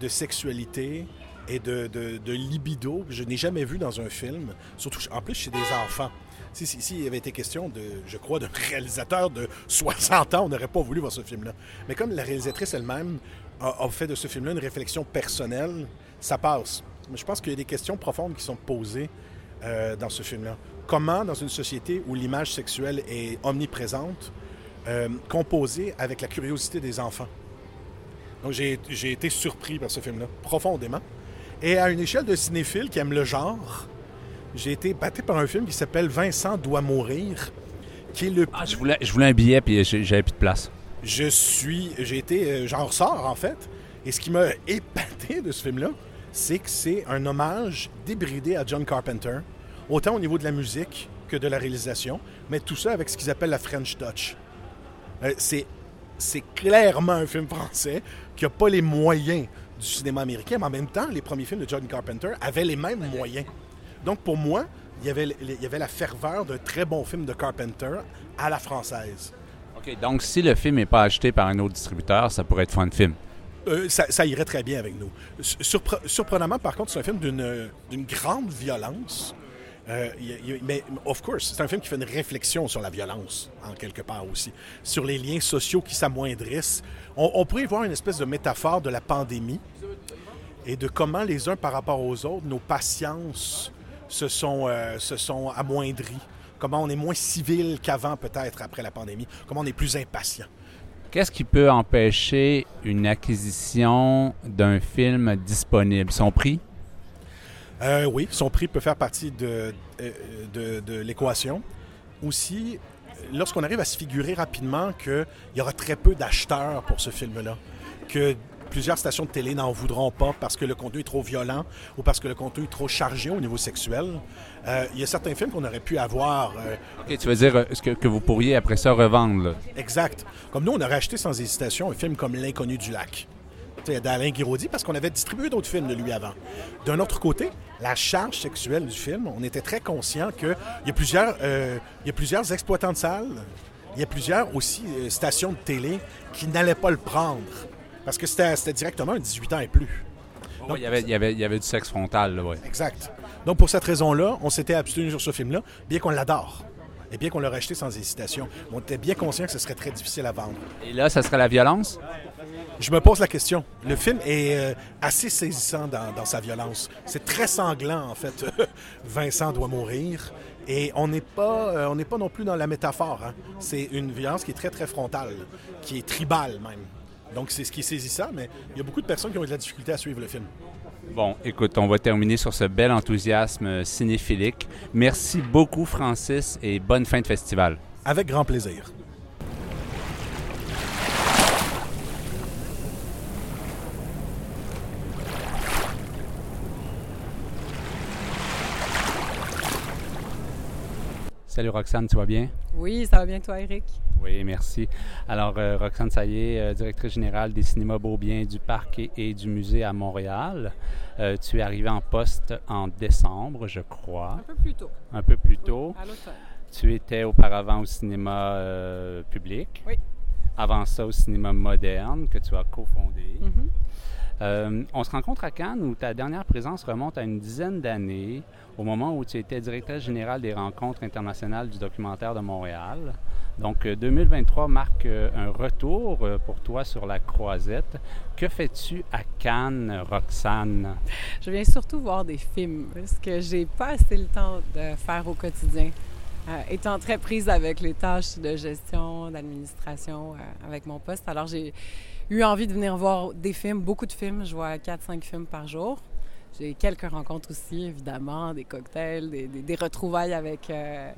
de sexualité et de, de- de libido que je n'ai jamais vu dans un film, surtout en plus chez des enfants. Si, si, il avait été question de, je crois, d'un réalisateur de 60 ans, on n'aurait pas voulu voir ce film-là. Mais comme la réalisatrice elle-même a, fait de ce film-là une réflexion personnelle, ça passe. Mais je pense qu'il y a des questions profondes qui sont posées euh, dans ce film-là. Comment, dans une société où l'image sexuelle est omniprésente, euh, composer avec la curiosité des enfants? Donc j'ai j'ai été surpris par ce film-là, profondément. Et à une échelle de cinéphile qui aime le genre, j'ai été battu par un film qui s'appelle Vincent doit mourir, qui est le Ah, je voulais, je voulais un billet, puis j'ai- j'avais plus de place. je suis, j'ai été, euh, j'en ressors en fait. Et ce qui m'a épaté de ce film-là, c'est que c'est un hommage débridé à John Carpenter, autant au niveau de la musique que de la réalisation, mais tout ça avec ce qu'ils appellent la French Touch. Euh, c'est, c'est clairement un film français qui n'a pas les moyens du cinéma américain, mais en même temps, les premiers films de John Carpenter avaient les mêmes moyens. Donc pour moi, il y avait, il y avait la ferveur d'un très bon film de Carpenter à la française. OK, donc si le film n'est pas acheté par un autre distributeur, ça pourrait être Fun Film. Euh, ça, ça irait très bien avec nous. Surpre- surprenamment, par contre, c'est un film d'une grande violence. Euh, il y a- il y a- mais, of course, c'est un film qui fait une réflexion sur la violence, en quelque part aussi, sur les liens sociaux qui s'amoindrissent. On, on pourrait y voir une espèce de métaphore de la pandémie et de comment les uns par rapport aux autres, nos patiences se sont, euh, se sont amoindries. Comment on est moins civil qu'avant, peut-être, après la pandémie? Comment on est plus impatient? Qu'est-ce qui peut empêcher une acquisition d'un film disponible? Son prix? Euh, oui, son prix peut faire partie de, euh, de, de l'équation. Aussi, lorsqu'on arrive à se figurer rapidement qu'il y aura très peu d'acheteurs pour ce film-là, que plusieurs stations de télé n'en voudront pas parce que le contenu est trop violent ou parce que le contenu est trop chargé au niveau sexuel, euh, il y a certains films qu'on aurait pu avoir euh, OK, tu veux dire euh, ce que, que vous pourriez après ça revendre, là? Exact. Comme nous, on aurait acheté sans hésitation un film comme L'Inconnu du lac d'Alain Guiraudy parce qu'on avait distribué d'autres films de lui avant. D'un autre côté, la charge sexuelle du film, on était très conscient qu'il y, a plusieurs, euh, il y a plusieurs exploitants de salles, il y a plusieurs aussi euh, stations de télé qui n'allaient pas le prendre parce que c'était directement un 18 ans et plus. Ouais, il, y avait, il, y avait, il y avait du sexe frontal, là, ouais. Exact. Donc, pour cette raison-là, on s'était abstenu sur ce film-là, bien qu'on l'adore et bien qu'on l'aurait acheté sans hésitation. On était bien conscient que ce serait très difficile à vendre. Et là, ça serait la violence? Je me pose la question. Le film est euh, assez saisissant dans, dans sa violence. C'est très sanglant, en fait. Vincent doit mourir. Et on n'est pas, euh, on n'est pas non plus dans la métaphore. hein. C'est une violence qui est très, très frontale, qui est tribale même. Donc, c'est ce qui est saisissant, mais il y a beaucoup de personnes qui ont eu de la difficulté à suivre le film. Bon, écoute, on va terminer sur ce bel enthousiasme cinéphilique. Merci beaucoup, Francis, et bonne fin de festival. Avec grand plaisir. Salut Roxane, tu vas bien? Oui, ça va bien toi, Eric? Oui, merci. Alors, euh, Roxane Saillé, euh, directrice générale des cinémas Beaubien du Parc et, et du Musée à Montréal. Euh, tu es arrivée en poste en décembre, je crois, Un peu plus tôt, un peu plus tôt. à l'automne. Tu étais auparavant au cinéma public. Oui. Avant ça, au cinéma moderne que tu as cofondé. Euh, on se rencontre à Cannes où ta dernière présence remonte à une dizaine d'années, au moment où tu étais directrice générale des rencontres internationales du documentaire de Montréal. Donc euh, 2023 marque euh, un retour euh, pour toi sur la croisette. Que fais-tu à Cannes, Roxane? Je viens surtout voir des films, parce que j'ai pas assez le temps de faire au quotidien. Euh, étant très prise avec les tâches de gestion, d'administration euh, avec mon poste, alors j'ai eu envie de venir voir des films, beaucoup de films. Je vois 4-5 films par jour. J'ai quelques rencontres aussi, évidemment, des cocktails, des, des- des retrouvailles avec, euh,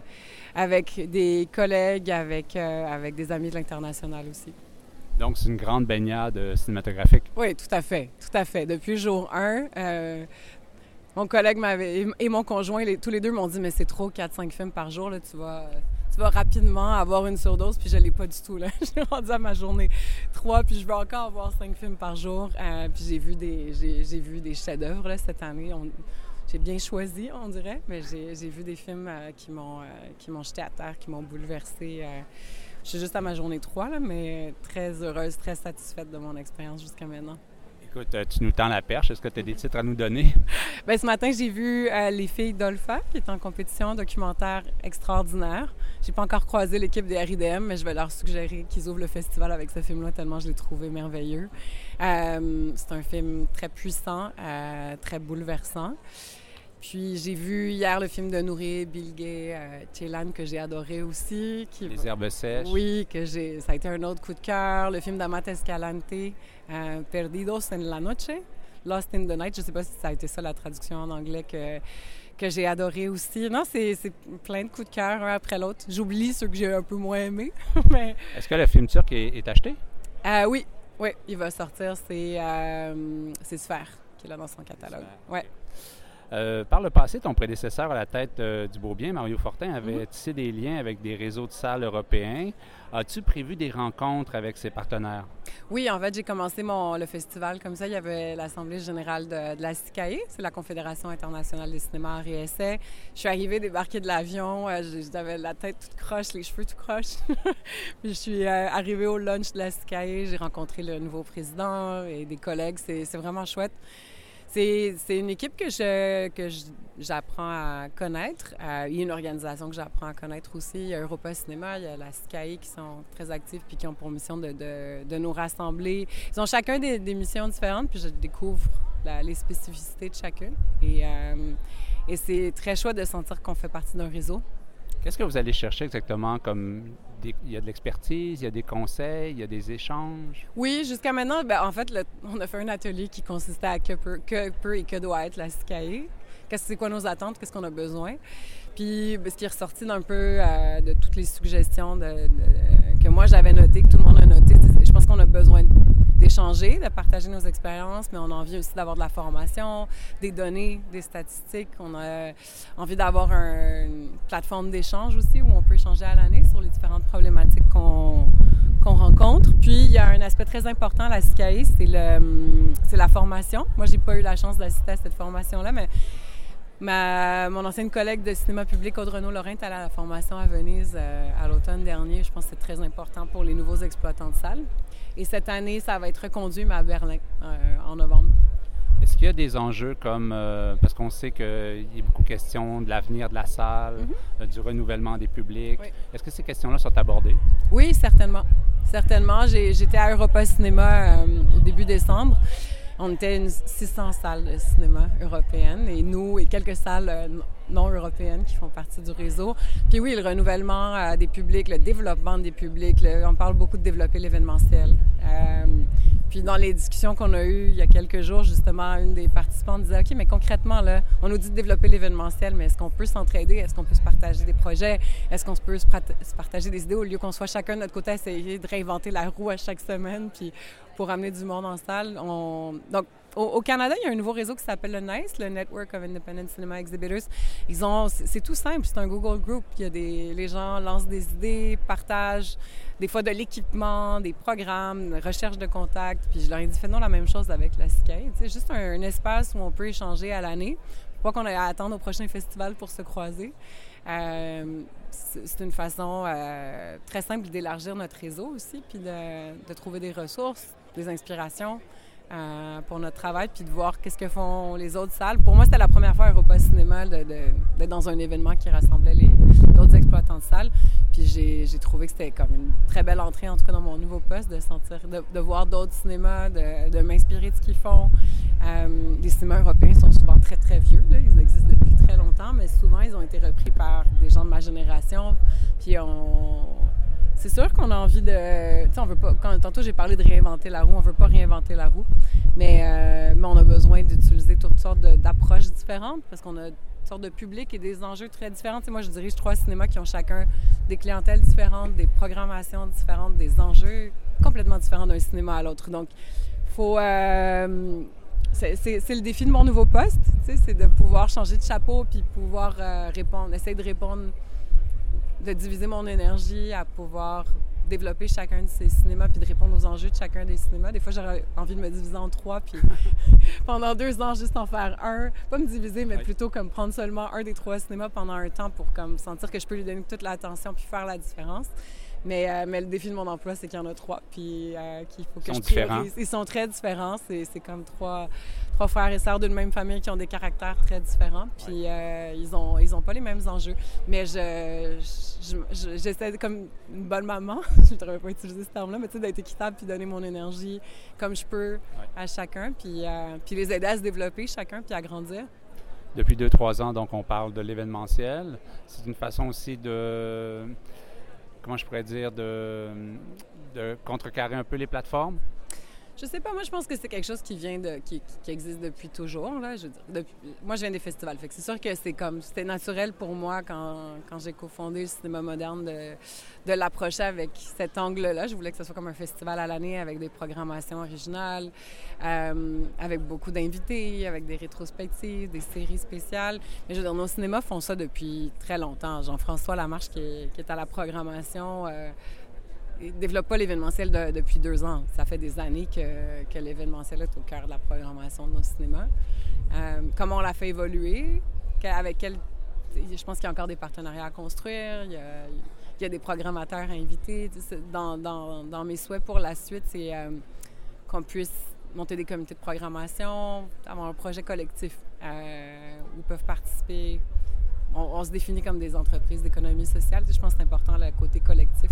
avec des collègues, avec, avec des amis de l'international aussi. Donc c'est une grande baignade cinématographique. Oui, tout à fait, tout à fait. Depuis jour 1, euh, mon collègue m'avait et mon conjoint, tous les deux m'ont dit mais c'est trop 4-5 films par jour là, tu vas tu vas rapidement avoir une surdose puis je l'ai pas du tout là. Je suis rendue à ma journée 3 puis je veux encore avoir 5 films par jour. Euh, puis j'ai vu des j'ai j'ai des chefs-d'œuvre cette année. J'ai bien choisi, on dirait, mais j'ai j'ai vu des films euh, qui m'ont euh, qui m'ont jeté à terre, qui m'ont bouleversée. euh. je suis juste à ma journée 3 là, mais très heureuse, très satisfaite de mon expérience jusqu'à maintenant. Écoute, euh, tu nous tends la perche. Est-ce que tu as des titres à nous donner? Ben, ce matin, j'ai vu euh, Les filles d'Olpha, qui est en compétition documentaire extraordinaire. J'ai pas encore croisé l'équipe des RIDM, mais je vais leur suggérer qu'ils ouvrent le festival avec ce film-là, tellement je l'ai trouvé merveilleux. Euh, c'est un film très puissant, très bouleversant. Puis j'ai vu hier le film de Nourri Bilguet, euh, Ceylan, que j'ai adoré aussi. Qui, Les herbes sèches. Oui, que j'ai, ça a été un autre coup de cœur. Le film d'Amat Escalante, euh, Perdidos en la Noche, Lost in the Night. Je ne sais pas si ça a été ça la traduction en anglais que, que j'ai adoré aussi. Non, c'est, c'est plein de coups de cœur un après l'autre. J'oublie ceux que j'ai un peu moins aimés. mais Est-ce que le film turc est, est acheté? euh, oui, oui, il va sortir. C'est, euh, c'est Sphère qui est là dans son catalogue. Ouais. Euh, par le passé, ton prédécesseur à la tête euh, du Beau Bien, Mario Fortin, avait Mhm. tissé des liens avec des réseaux de salles européens. As-tu prévu des rencontres avec ses partenaires? Oui, en fait, j'ai commencé mon, le festival comme ça. Il y avait l'Assemblée générale de, de la SICAE, c'est la Confédération internationale des cinémas arts et essais. Je suis arrivée, débarquée de l'avion, euh, j'avais la tête toute croche, les cheveux tout croches. Puis je suis euh, arrivée au lunch de la SICAE, j'ai rencontré le nouveau président et des collègues. C'est vraiment chouette. C'est une équipe que je que j'apprends à connaître. Euh, il y a une organisation que j'apprends à connaître aussi. Il y a Europa Cinéma, il y a la SCAE qui sont très actifs puis qui ont pour mission de, de- nous rassembler. Ils ont chacun des, missions différentes, puis je découvre les spécificités de chacune. Et, euh, et c'est très chouette de sentir qu'on fait partie d'un réseau. Qu'est-ce que vous allez chercher exactement comme il y a de l'expertise, il y a des conseils, il y a des échanges? Oui, jusqu'à maintenant, ben, en fait, on a fait un atelier qui consistait à que peut, que et que doit être la SCAE. Qu'est-ce c'est quoi nos attentes, qu'est-ce qu'on a besoin? Puis, ben, ce qui est ressorti d'un peu euh, de toutes les suggestions de- de- que moi j'avais notées, que tout le monde a noté, c'est- je pense qu'on a besoin d'échanger, de partager nos expériences, mais on a envie aussi d'avoir de la formation, des données, des statistiques. On a envie d'avoir un- une plateforme d'échange aussi où on peut échanger à l'année sur les différentes problématiques qu'on rencontre. Puis, il y a un aspect très important à la SICAE, hum, c'est la formation. Moi, j'ai pas eu la chance d'assister à cette formation-là, mais ma, mon ancienne collègue de cinéma public, Aude Renaud-Laurent, est à la formation à Venise euh, à l'automne dernier. Je pense que c'est très important pour les nouveaux exploitants de salles. Et cette année, ça va être reconduit, mais à Berlin, euh, en novembre. Est-ce qu'il y a des enjeux comme, euh, parce qu'on sait qu'il y a beaucoup de questions de l'avenir de la salle, euh, du renouvellement des publics. Oui. Est-ce que ces questions-là sont abordées? Oui, certainement. Certainement. J'étais à Europa Cinéma euh, au début décembre. On était une 600 salles de cinéma européennes et nous et quelques salles non- européennes qui font partie du réseau. Puis oui, le renouvellement euh, des publics, le développement des publics, on parle beaucoup de développer l'événementiel. Euh, puis dans les discussions qu'on a eues il y a quelques jours, justement, une des participantes disait, OK, mais concrètement, là, on nous dit de développer l'événementiel, mais est-ce qu'on peut s'entraider? Est-ce qu'on peut se partager des projets? Est-ce qu'on peut se partager des idées au lieu qu'on soit chacun de notre côté à essayer de réinventer la roue à chaque semaine, puis pour amener du monde en salle? On... Donc, au, Canada, il y a un nouveau réseau qui s'appelle le NICE, le Network of Independent Cinema Exhibitors. Ils ont, c'est tout simple, c'est un Google Group. Il y a des, les gens lancent des idées, partagent des fois de l'équipement, des programmes, recherche de contacts. Puis je leur ai dit, faisons la même chose avec la SICAE. C'est juste un, espace où on peut échanger à l'année. Pas qu'on ait à attendre au prochain festival pour se croiser. Euh, c'est une façon euh, très simple d'élargir notre réseau aussi, puis de trouver des ressources, des inspirations euh, pour notre travail, puis de voir qu'est-ce que font les autres salles. Pour moi, c'était la première fois à Europa Cinéma d'être dans un événement qui rassemblait les d'autres exploitants de salles. Puis j'ai trouvé que c'était comme une très belle entrée, en tout cas dans mon nouveau poste, de sentir, de, voir d'autres cinémas, de, m'inspirer de ce qu'ils font. Euh, les cinémas européens sont souvent très, très vieux. Ils existent depuis très longtemps, mais souvent, ils ont été repris par des gens de ma génération. Puis on... C'est sûr qu'on a envie de... Tu sais, on veut pas... Quand, tantôt, j'ai parlé de réinventer la roue. On veut pas réinventer la roue, mais, euh, mais on a besoin d'utiliser toutes sortes d'approches différentes parce qu'on a toutes sortes de publics et des enjeux très différents. Moi, je dirige trois cinémas qui ont chacun des clientèles différentes, des programmations différentes, des enjeux complètement différents d'un cinéma à l'autre. Donc, faut... euh, c'est le défi de mon nouveau poste, c'est de pouvoir changer de chapeau puis pouvoir euh, répondre, essayer de répondre, de diviser mon énergie à pouvoir développer chacun de ces cinémas puis de répondre aux enjeux de chacun des cinémas. Des fois, j'aurais envie de me diviser en trois puis pendant deux ans, juste en faire un. Pas me diviser, mais plutôt comme prendre seulement un des trois cinémas pendant un temps pour comme sentir que je peux lui donner toute l'attention puis faire la différence. Mais, euh, mais le défi de mon emploi, c'est qu'il y en a trois, puis euh, qu'il faut que Ils je sont différents. priorise. Ils sont très différents. C'est comme trois, trois frères et sœurs d'une même famille qui ont des caractères très différents. Puis euh, ils ont ils ont pas les mêmes enjeux. Mais je je- je- j'essaie comme une bonne maman, je ne devrais pas utiliser ce terme-là, mais tu sais d'être équitable puis donner mon énergie comme je peux à chacun, puis euh, puis les aider à se développer chacun puis à grandir. depuis 2-3 ans, donc on parle de l'événementiel. C'est une façon aussi de, comment je pourrais dire, de, de contrecarrer un peu les plateformes. Je sais pas, moi je pense que c'est quelque chose qui vient de qui, existe depuis toujours là. Je veux dire, moi je viens des festivals, c'est sûr que c'est comme c'était naturel pour moi quand, quand j'ai cofondé le cinéma moderne de, l'approcher avec cet angle-là. Je voulais que ce soit comme un festival à l'année avec des programmations originales, euh, avec beaucoup d'invités, avec des rétrospectives, des séries spéciales. Mais je veux dire, nos cinémas font ça depuis très longtemps. Jean-François Lamarche qui est, qui est à la programmation. euh, il développe pas l'événementiel de- depuis deux ans. Ça fait des années que, que l'événementiel est au cœur de la programmation de nos cinémas. Euh, comment on l'a fait évoluer, avec quel... Je pense qu'il y a encore des partenariats à construire, il y a, des programmateurs à inviter. Dans, mes souhaits pour la suite, c'est euh, qu'on puisse monter des comités de programmation, avoir un projet collectif euh, où peuvent participer on, se définit comme des entreprises d'économie sociale. Je pense que c'est important le côté collectif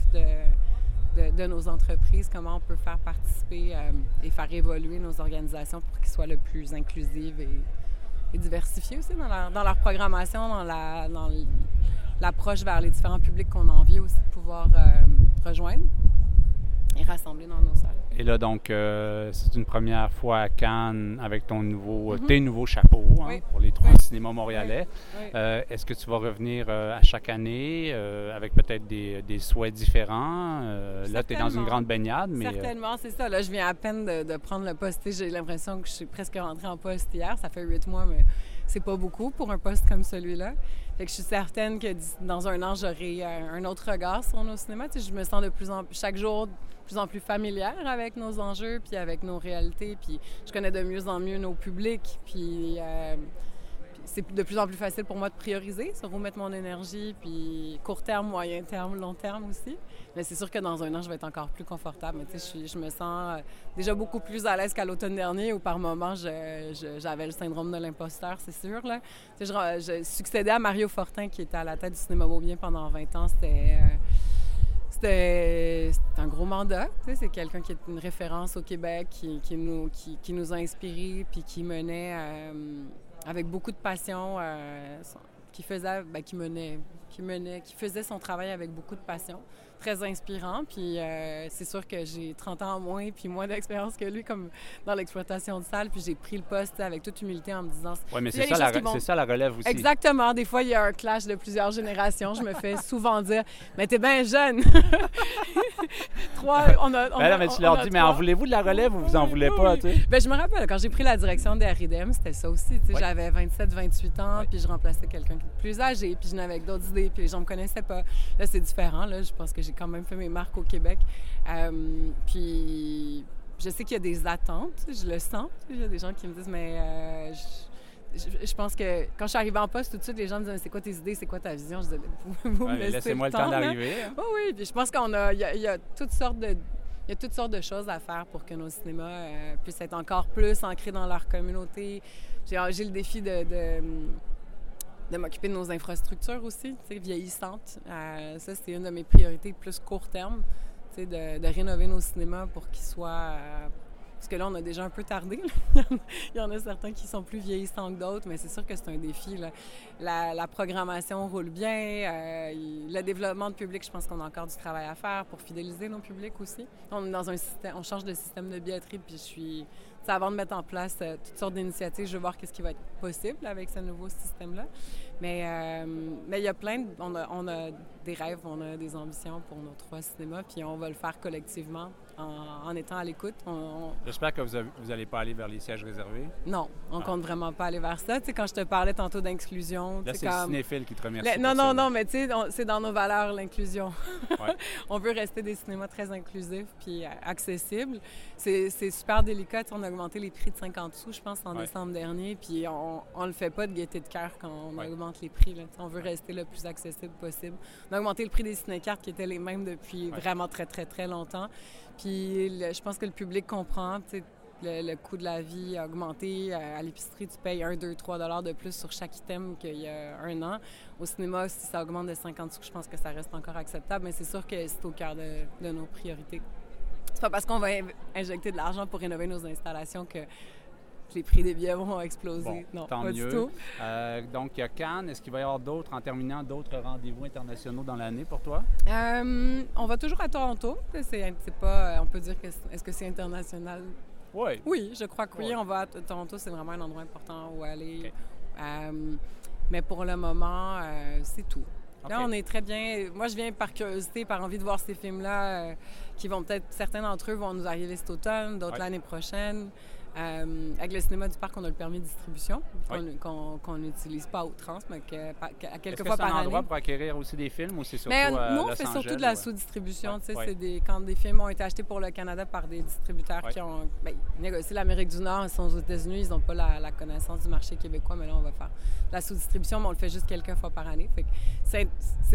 de, nos entreprises, comment on peut faire participer euh, et faire évoluer nos organisations pour qu'elles soient le plus inclusives et, diversifiées aussi dans leur, dans leur programmation, dans la- dans l'approche vers les différents publics qu'on a envie aussi de pouvoir euh, rejoindre et rassembler dans nos salles. Et là, donc, euh, c'est une première fois à Cannes avec ton nouveau, Mhm. tes nouveaux chapeaux hein, Oui. pour les trois Oui. cinémas montréalais. Oui. Euh, Est-ce que tu vas revenir euh, à chaque année euh, avec peut-être des, des souhaits différents? Euh, là, tu es dans une grande baignade, mais euh, Certainement, c'est ça. Là, je viens à peine de, de prendre le poste. J'ai l'impression que je suis presque rentrée en poste hier. Ça fait huit mois, mais c'est pas beaucoup pour un poste comme celui-là. Fait que je suis certaine que dans un an, j'aurai euh, un autre regard sur nos cinémas. Tu sais, je me sens de plus en chaque jour plus en plus familière avec nos enjeux, puis avec nos réalités, puis je connais de mieux en mieux nos publics, puis euh, puis c'est de plus en plus facile pour moi de prioriser, se remettre mon énergie, puis court terme, moyen terme, long terme aussi. Mais c'est sûr que dans un an, je vais être encore plus confortable. Tu sais, je, me sens euh, déjà beaucoup plus à l'aise qu'à l'automne dernier, où par moments, j'avais le syndrome de l'imposteur, c'est sûr. Là. Je succédais à Mario Fortin, qui était à la tête du cinéma Beaubien pendant 20 ans. C'était... euh, c'était un gros mandat. C'est quelqu'un qui est une référence au Québec, qui, nous, qui, nous a inspirés, puis qui menait euh, avec beaucoup de passion, euh, qui faisait, ben, qui menait, qui menait, qui faisait son travail avec beaucoup de passion. Très inspirant. Puis euh, c'est sûr que j'ai 30 ans en moins, puis moins d'expérience que lui, comme dans l'exploitation de salle. Puis j'ai pris le poste avec toute humilité en me disant ouais, mais c'est ça, la, vont- ça relève aussi. Exactement. Des fois, il y a un clash de plusieurs générations. Je me fais souvent dire Mais t'es bien jeune. trois, on a, on Ben non, mais tu on leur dis, mais en voulez-vous de la relève ou vous en Oui, voulez oui, pas? oui. tu sais? Ben, je me rappelle, quand j'ai pris la direction des RIDEM, c'était ça aussi. tu sais. J'avais 27, 28 ans, puis je remplaçais quelqu'un qui était plus âgé, puis je avec d'autres idées, puis les gens me connaissaient pas. Là, c'est différent. Là, je pense que j'ai quand même fait mes marques au Québec. Euh, puis je sais qu'il y a des attentes, je le sens. Il y a des gens qui me disent, mais euh, je, je- je pense que quand je suis arrivée en poste, tout de suite, les gens me disaient, c'est quoi tes idées, c'est quoi ta vision? Je disais, vous Ouais, me Laissez-moi le temps d'arriver. hein. Oui, oui. Puis je pense qu'on a, il y a, il y a toutes sortes de, il y a toutes sortes de choses à faire pour que nos cinémas euh, puissent être encore plus ancrés dans leur communauté. J'ai, j'ai le défi de, de, de m'occuper de nos infrastructures aussi, vieillissantes. Euh, ça, c'est une de mes priorités plus court terme, de, de rénover nos cinémas pour qu'ils soient... euh, parce que là, on a déjà un peu tardé. Il y en a certains qui sont plus vieillissants que d'autres, mais c'est sûr que c'est un défi. là. La, programmation roule bien. euh, le développement de public, je pense qu'on a encore du travail à faire pour fidéliser nos publics aussi. On est dans un système, on change de système de billetterie, puis je suis, avant de mettre en place euh, toutes sortes d'initiatives, je veux voir qu'est-ce qui va être possible avec ce nouveau système-là. Mais euh, mais il y a plein, de, on a, on a des rêves, on a des ambitions pour nos trois cinémas, puis on va le faire collectivement en, en étant à l'écoute. On- J'espère que vous n'allez pas aller vers les sièges réservés. non, on compte vraiment pas aller vers ça. Tu sais, quand je te parlais tantôt d'inclusion, Là, c'est le comme... cinéphile qui te remercie. Le- non, ça, non, non, mais tu sais, c'est dans nos valeurs, l'inclusion. Ouais. on veut rester des cinémas très inclusifs puis euh, accessibles. C'est super délicat. Tu sais, On a augmenté les prix de 50 sous, je pense, en Ouais. décembre dernier. Puis on ne le fait pas de gaieté de cœur quand on Ouais. augmente les prix. là. Tu sais, On veut rester le plus accessible possible. On a augmenté le prix des cinécartes qui étaient les mêmes depuis vraiment très, très, très longtemps. Puis je pense que le public comprend. Le, le coût de la vie a augmenté. À, l'épicerie, tu payes 1, 2, 3 dollars de plus sur chaque item qu'il y a un an. Au cinéma, si ça augmente de 50 sous, je pense que ça reste encore acceptable, mais c'est sûr que c'est au cœur de, de nos priorités. C'est pas parce qu'on va in- injecter de l'argent pour rénover nos installations que les prix des billets vont exploser. Bon, non, tant pas mieux. du tout. Euh, donc, il y a Cannes. Est-ce qu'il va y avoir d'autres, en terminant, d'autres rendez-vous internationaux dans l'année pour toi? Euh, on va toujours à Toronto. C'est pas, euh, on peut dire que c'est- est-ce que c'est international? Oui. Oui, je crois que oui. On va à Toronto, c'est vraiment un endroit important où aller. Euh, mais pour le moment, c'est tout. Là, on est très bien. Moi, je viens par curiosité, par envie de voir ces films-là, qui vont peut-être, certains d'entre eux vont nous arriver cet automne, d'autres Ouais. l'année prochaine. Euh, avec le cinéma du parc, on a le permis de distribution qu'on qu'on n'utilise pas à outrance, mais que, par- à Est-ce quelques que fois c'est un par endroit année. pour acquérir aussi des films ou c'est surtout Mais à nous, on Los fait surtout de la ou- sous-distribution. Ouais, ouais. des, quand des films ont été achetés pour le Canada par des distributeurs Ouais. qui ont ben, négocié l'Amérique du Nord, ils sont aux États-Unis, ils n'ont pas la, la connaissance du marché québécois, mais là, on va faire de la sous-distribution, mais on le fait juste quelques fois par année. C'est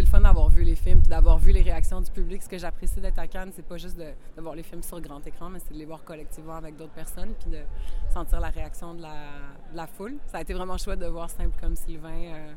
le fun d'avoir vu les films, puis d'avoir vu les réactions du public. Ce que j'apprécie d'être à Cannes, c'est pas juste de, de voir les films sur grand écran, mais c'est de les voir collectivement avec d'autres personnes, puis de sentir la réaction de la, de la foule. Ça a été vraiment chouette de voir Simple comme Sylvain. euh,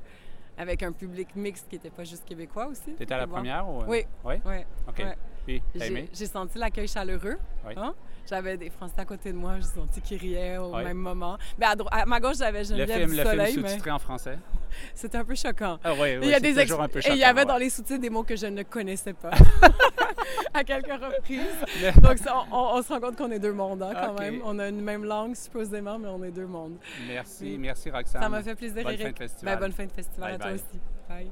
avec un public mixte qui n'était pas juste québécois aussi. T'étais à la voir. première ou... Oui. Oui? Oui. OK. Ouais. Puis, t'as J'ai aimé? j'ai senti l'accueil chaleureux. Oui. Hein? J'avais des Français à côté de moi, j'ai senti qu'ils riaient au Oui. même moment. Mais à, ma gauche, j'avais Le Geneviève film, du le film Soleil, mais sous-titré en français? c'était un peu choquant. Ah oui, Et oui, il y a c'est des toujours un peu Et choquant. il y avait ouais. dans les sous-titres des mots que je ne connaissais pas. à quelques reprises. Donc, ça, on, on se rend compte qu'on est deux mondes, hein, quand même. On a une même langue, supposément, mais on est deux mondes. Merci, Oui. merci Roxane. Ça m'a fait plaisir, Bonne Eric. fin de festival. Ben, bonne fin de festival Bye à toi aussi. Bye.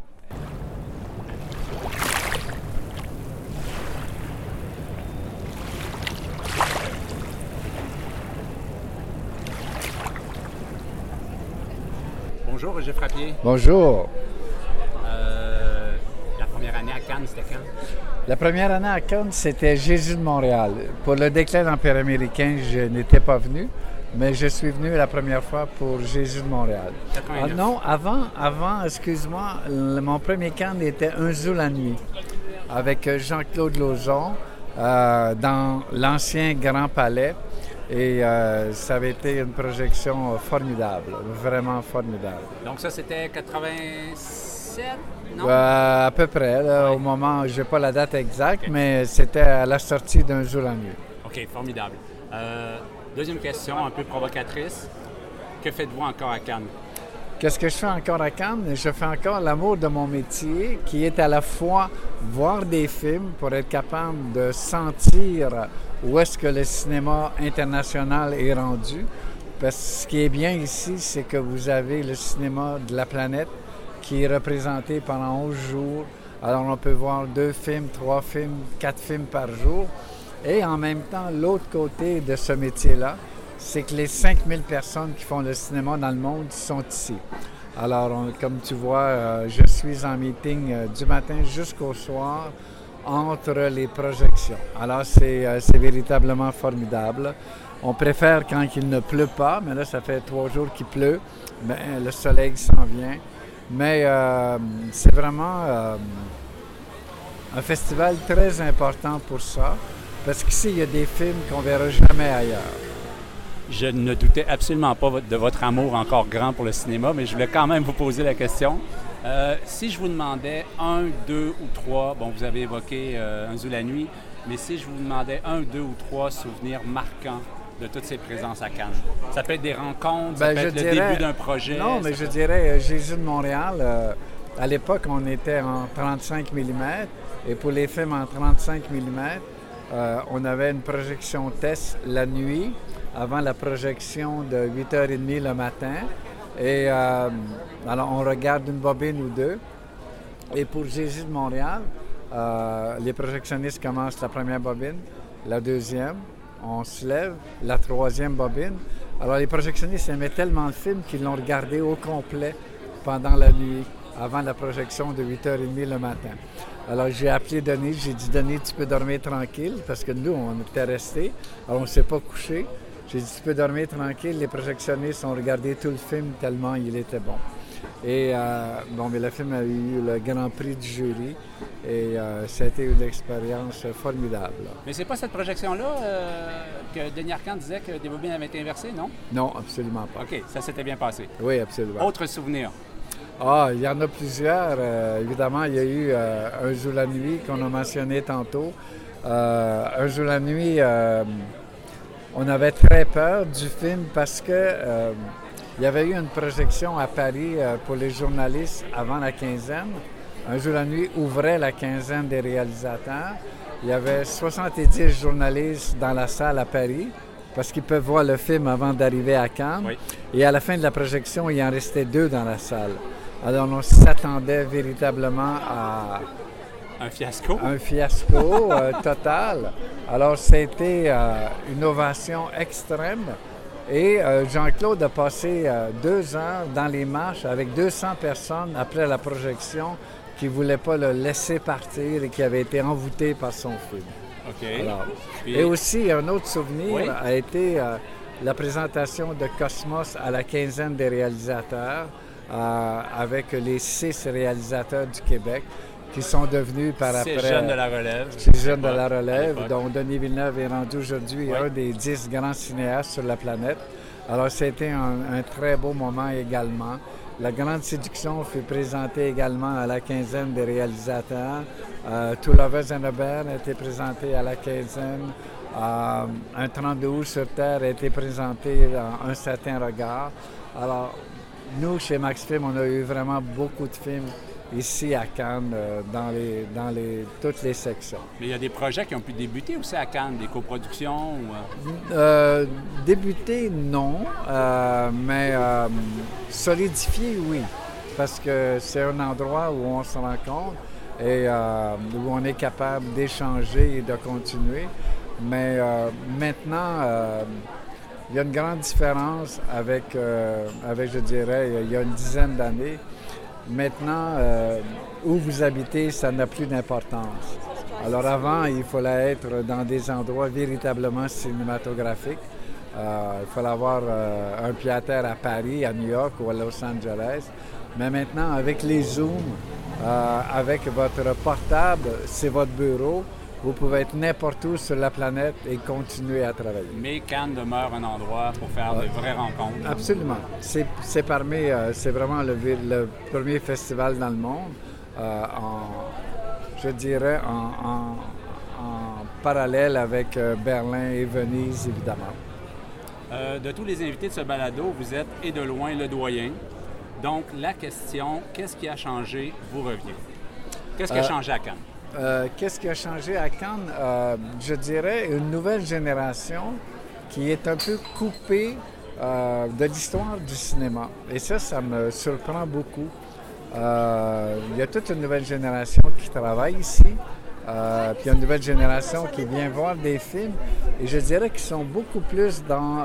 Bonjour, Roger Frappier. Bonjour. Euh, la première année à Cannes, c'était quand? La première année à Cannes, c'était Jésus de Montréal. Pour le déclin de l'Empire américain, je n'étais pas venu, mais je suis venu la première fois pour Jésus de Montréal. 89. Ah non, avant, avant, excuse-moi, mon premier Cannes était Un jour la nuit avec Jean-Claude Lauzon euh, dans l'ancien Grand Palais. Et euh, ça avait été une projection formidable, vraiment formidable. Donc ça, c'était 87, non? Euh, à peu près, là, au moment, je n'ai pas la date exacte, mais c'était à la sortie d'un jour la nuit. OK, formidable. Euh, deuxième question, un peu provocatrice. Que faites-vous encore à Cannes? Qu'est-ce que je fais encore à Cannes? Je fais encore l'amour de mon métier, qui est à la fois voir des films pour être capable de sentir où est-ce que le cinéma international est rendu. Parce que ce qui est bien ici, c'est que vous avez le cinéma de la planète qui est représenté pendant 11 jours. Alors on peut voir deux films, trois films, quatre films par jour. Et en même temps, l'autre côté de ce métier-là, c'est que les 5000 personnes qui font le cinéma dans le monde sont ici. Alors, comme tu vois, euh, je suis en meeting euh, du matin jusqu'au soir entre les projections. Alors, c'est euh, c'est véritablement formidable. On préfère quand il ne pleut pas, mais là, ça fait trois jours qu'il pleut. Mais le soleil s'en vient. Mais euh, c'est vraiment euh, un festival très important pour ça, parce qu'ici, il y a des films qu'on verra jamais ailleurs. Je ne doutais absolument pas de votre amour encore grand pour le cinéma, mais je voulais quand même vous poser la question. Euh, si je vous demandais un, deux ou trois, bon, vous avez évoqué euh, Un zoo la nuit, mais si je vous demandais un, deux ou trois souvenirs marquants de toutes ces présences à Cannes, ça peut être des rencontres, ça Ben, peut être le début d'un projet. Non, mais je peut- dirais euh, Jésus de Montréal. euh, à l'époque, on était en 35 mm et pour les films en 35 mm, on avait une projection test la nuit avant la projection de 8h30 le matin. Et euh, alors, on regarde une bobine ou deux. Et pour Jésus de Montréal, euh, les projectionnistes commencent la première bobine, la deuxième, on se lève, la troisième bobine. Alors les projectionnistes aimaient tellement le film qu'ils l'ont regardé au complet pendant la nuit, avant la projection de 8h30 le matin. Alors j'ai appelé Denis, j'ai dit Denis, tu peux dormir tranquille, parce que nous, on était restés, alors on ne s'est pas couché. J'ai dit, tu peux dormir tranquille, les projectionnistes ont regardé tout le film tellement il était bon. Et euh, bon, mais le film a eu le Grand Prix du jury et euh, ça a été une expérience formidable. Mais c'est pas cette projection-là euh, que Denis Arcand disait que des bobines avaient été inversées, non? Non, absolument pas. OK, ça s'était bien passé. Oui, absolument. Autre souvenir? Ah, il y en a plusieurs. Euh, évidemment, il y a eu Un jour la nuit qu'on a mentionné tantôt. Un jour la nuit, on avait très peur du film parce que euh, il y avait eu une projection à Paris euh, pour les journalistes avant la quinzaine. Un jour la nuit ouvrait la quinzaine des réalisateurs. Il y avait 70 journalistes dans la salle à Paris parce qu'ils peuvent voir le film avant d'arriver à Cannes. Oui. Et à la fin de la projection, il en restait deux dans la salle. Alors on s'attendait véritablement à Un fiasco. un fiasco euh, total. Alors, c'était euh, une ovation extrême. Et euh, Jean-Claude a passé deux heures dans les marches avec 200 personnes après la projection qui ne voulaient pas le laisser partir et qui avaient été envoûtées par son film. OK. Alors, Puis- et aussi, un autre souvenir Oui. a été la présentation de Cosmos à la quinzaine des réalisateurs avec les six réalisateurs du Québec qui sont devenus par Ces après... jeunes de la relève. Ces jeunes de la relève, dont Denis Villeneuve est rendu aujourd'hui Oui. un des dix grands cinéastes sur la planète. Alors, c'était un, un très beau moment également. La Grande Séduction fut présentée également à la quinzaine des réalisateurs. Euh, Two Lovers and a été présenté à la quinzaine. Euh, un 32 août sur Terre a été présenté dans Un certain regard. Alors, nous, chez Max Film, on a eu vraiment beaucoup de films ici à Cannes, euh, dans, les, dans les, toutes les sections. Mais il y a des projets qui ont pu débuter aussi à Cannes, des coproductions. ou, euh, Euh, débuter, non, euh, mais euh, solidifier, oui, parce que c'est un endroit où on se rencontre et où on est capable d'échanger et de continuer. Mais maintenant, il y a une grande différence avec, avec, je dirais, il y a une dizaine d'années. Maintenant, euh, où vous habitez, ça n'a plus d'importance. Alors avant, il fallait être dans des endroits véritablement cinématographiques. Euh, il fallait avoir euh, un pied-à-terre à Paris, à New York ou à Los Angeles. Mais maintenant, avec les Zooms, avec votre portable, c'est votre bureau. Vous pouvez être n'importe où sur la planète et continuer à travailler. Mais Cannes demeure un endroit pour faire de vraies rencontres. Absolument. C'est parmi, euh, c'est vraiment le, premier festival dans le monde, euh, en, je dirais en, en- en parallèle avec euh, Berlin et Venise, évidemment. De tous les invités de ce balado, vous êtes et de loin le doyen. Donc, la question, qu'est-ce qui a changé, vous revient. Qu'est-ce qui a changé à Cannes? Euh, Qu'est-ce qui a changé à Cannes? Euh, je dirais une nouvelle génération qui est un peu coupée euh, de l'histoire du cinéma. Et ça, ça me surprend beaucoup. Il y a toute une nouvelle génération qui travaille ici. Puis il y a une nouvelle génération qui vient voir des films. Et je dirais qu'ils sont beaucoup plus dans,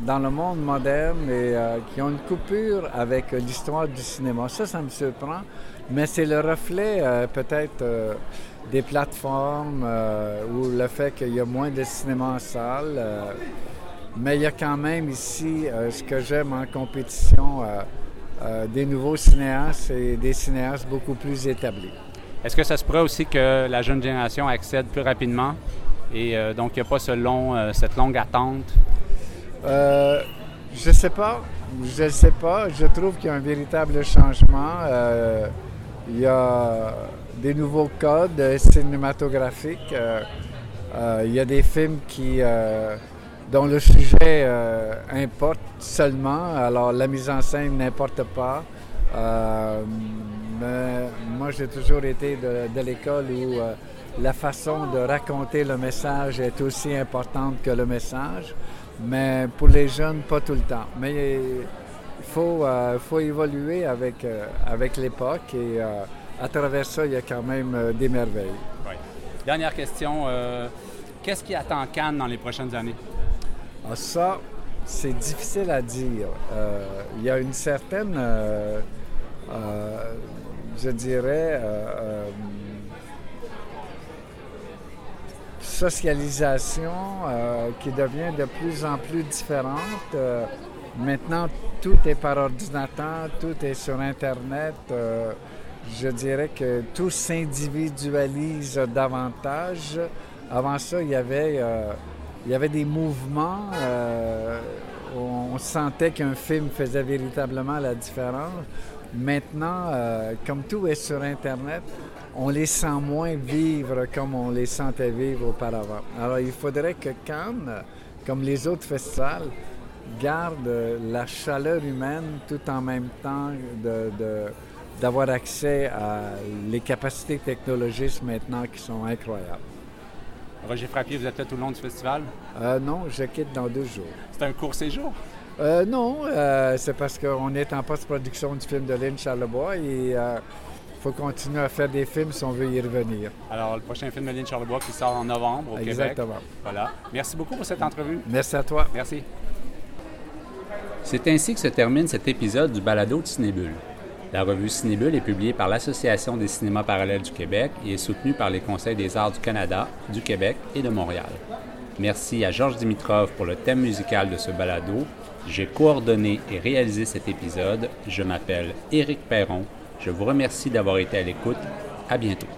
dans le monde moderne et qui ont une coupure avec l'histoire du cinéma. Ça, ça me surprend. Mais c'est le reflet euh, peut-être euh, des plateformes euh, ou le fait qu'il y a moins de cinéma en salle. mais il y a quand même ici ce que j'aime en compétition, des nouveaux cinéastes et des cinéastes beaucoup plus établis. Est-ce que ça se pourrait aussi que la jeune génération accède plus rapidement? Et donc il n'y a pas ce long, cette longue attente? Je sais pas. Je ne sais pas. Je trouve qu'il y a un véritable changement. Il y a des nouveaux codes cinématographiques. Euh, euh, il y a des films qui, euh, dont le sujet importe seulement. Alors la mise en scène n'importe pas. Mais moi, j'ai toujours été de, l'école où la façon de raconter le message est aussi importante que le message. Mais pour les jeunes, pas tout le temps. Mais faut, euh, faut évoluer avec, euh, avec l'époque et euh, à travers ça, il y a quand même des merveilles. Oui. Dernière question. Qu'est-ce qui attend Cannes dans les prochaines années? Ah, ça, c'est difficile à dire. Il y a une certaine, je dirais, socialisation qui devient de plus en plus différente. Maintenant, tout est par ordinateur, tout est sur Internet. Euh, je dirais que tout s'individualise davantage. Avant ça, il y avait, euh, il y avait des mouvements. euh, on, on sentait qu'un film faisait véritablement la différence. Maintenant, euh, comme tout est sur Internet, on les sent moins vivre comme on les sentait vivre auparavant. Alors, il faudrait que Cannes comme les autres festivals, garde la chaleur humaine tout en même temps de- de- d'avoir accès à les capacités technologiques maintenant qui sont incroyables. Roger Frappier, vous êtes là tout le long du festival? Euh, non, je quitte dans deux jours. C'est un court séjour? Euh, non, euh, c'est parce qu'on est en post-production du film de Lynn Charlebois et il faut continuer à faire des films si on veut y revenir. Alors, le prochain film de Lynn Charlebois qui sort en novembre au Québec. Exactement. Voilà. Merci beaucoup pour cette entrevue. Merci à toi. Merci. C'est ainsi que se termine cet épisode du balado de Cinébule. La revue Cinébule est publiée par l'Association des cinémas parallèles du Québec et est soutenue par les Conseils des arts du Canada, du Québec et de Montréal. Merci à Georges Dimitrov pour le thème musical de ce balado. J'ai coordonné et réalisé cet épisode. Je m'appelle Éric Perron. Je vous remercie d'avoir été à l'écoute. À bientôt.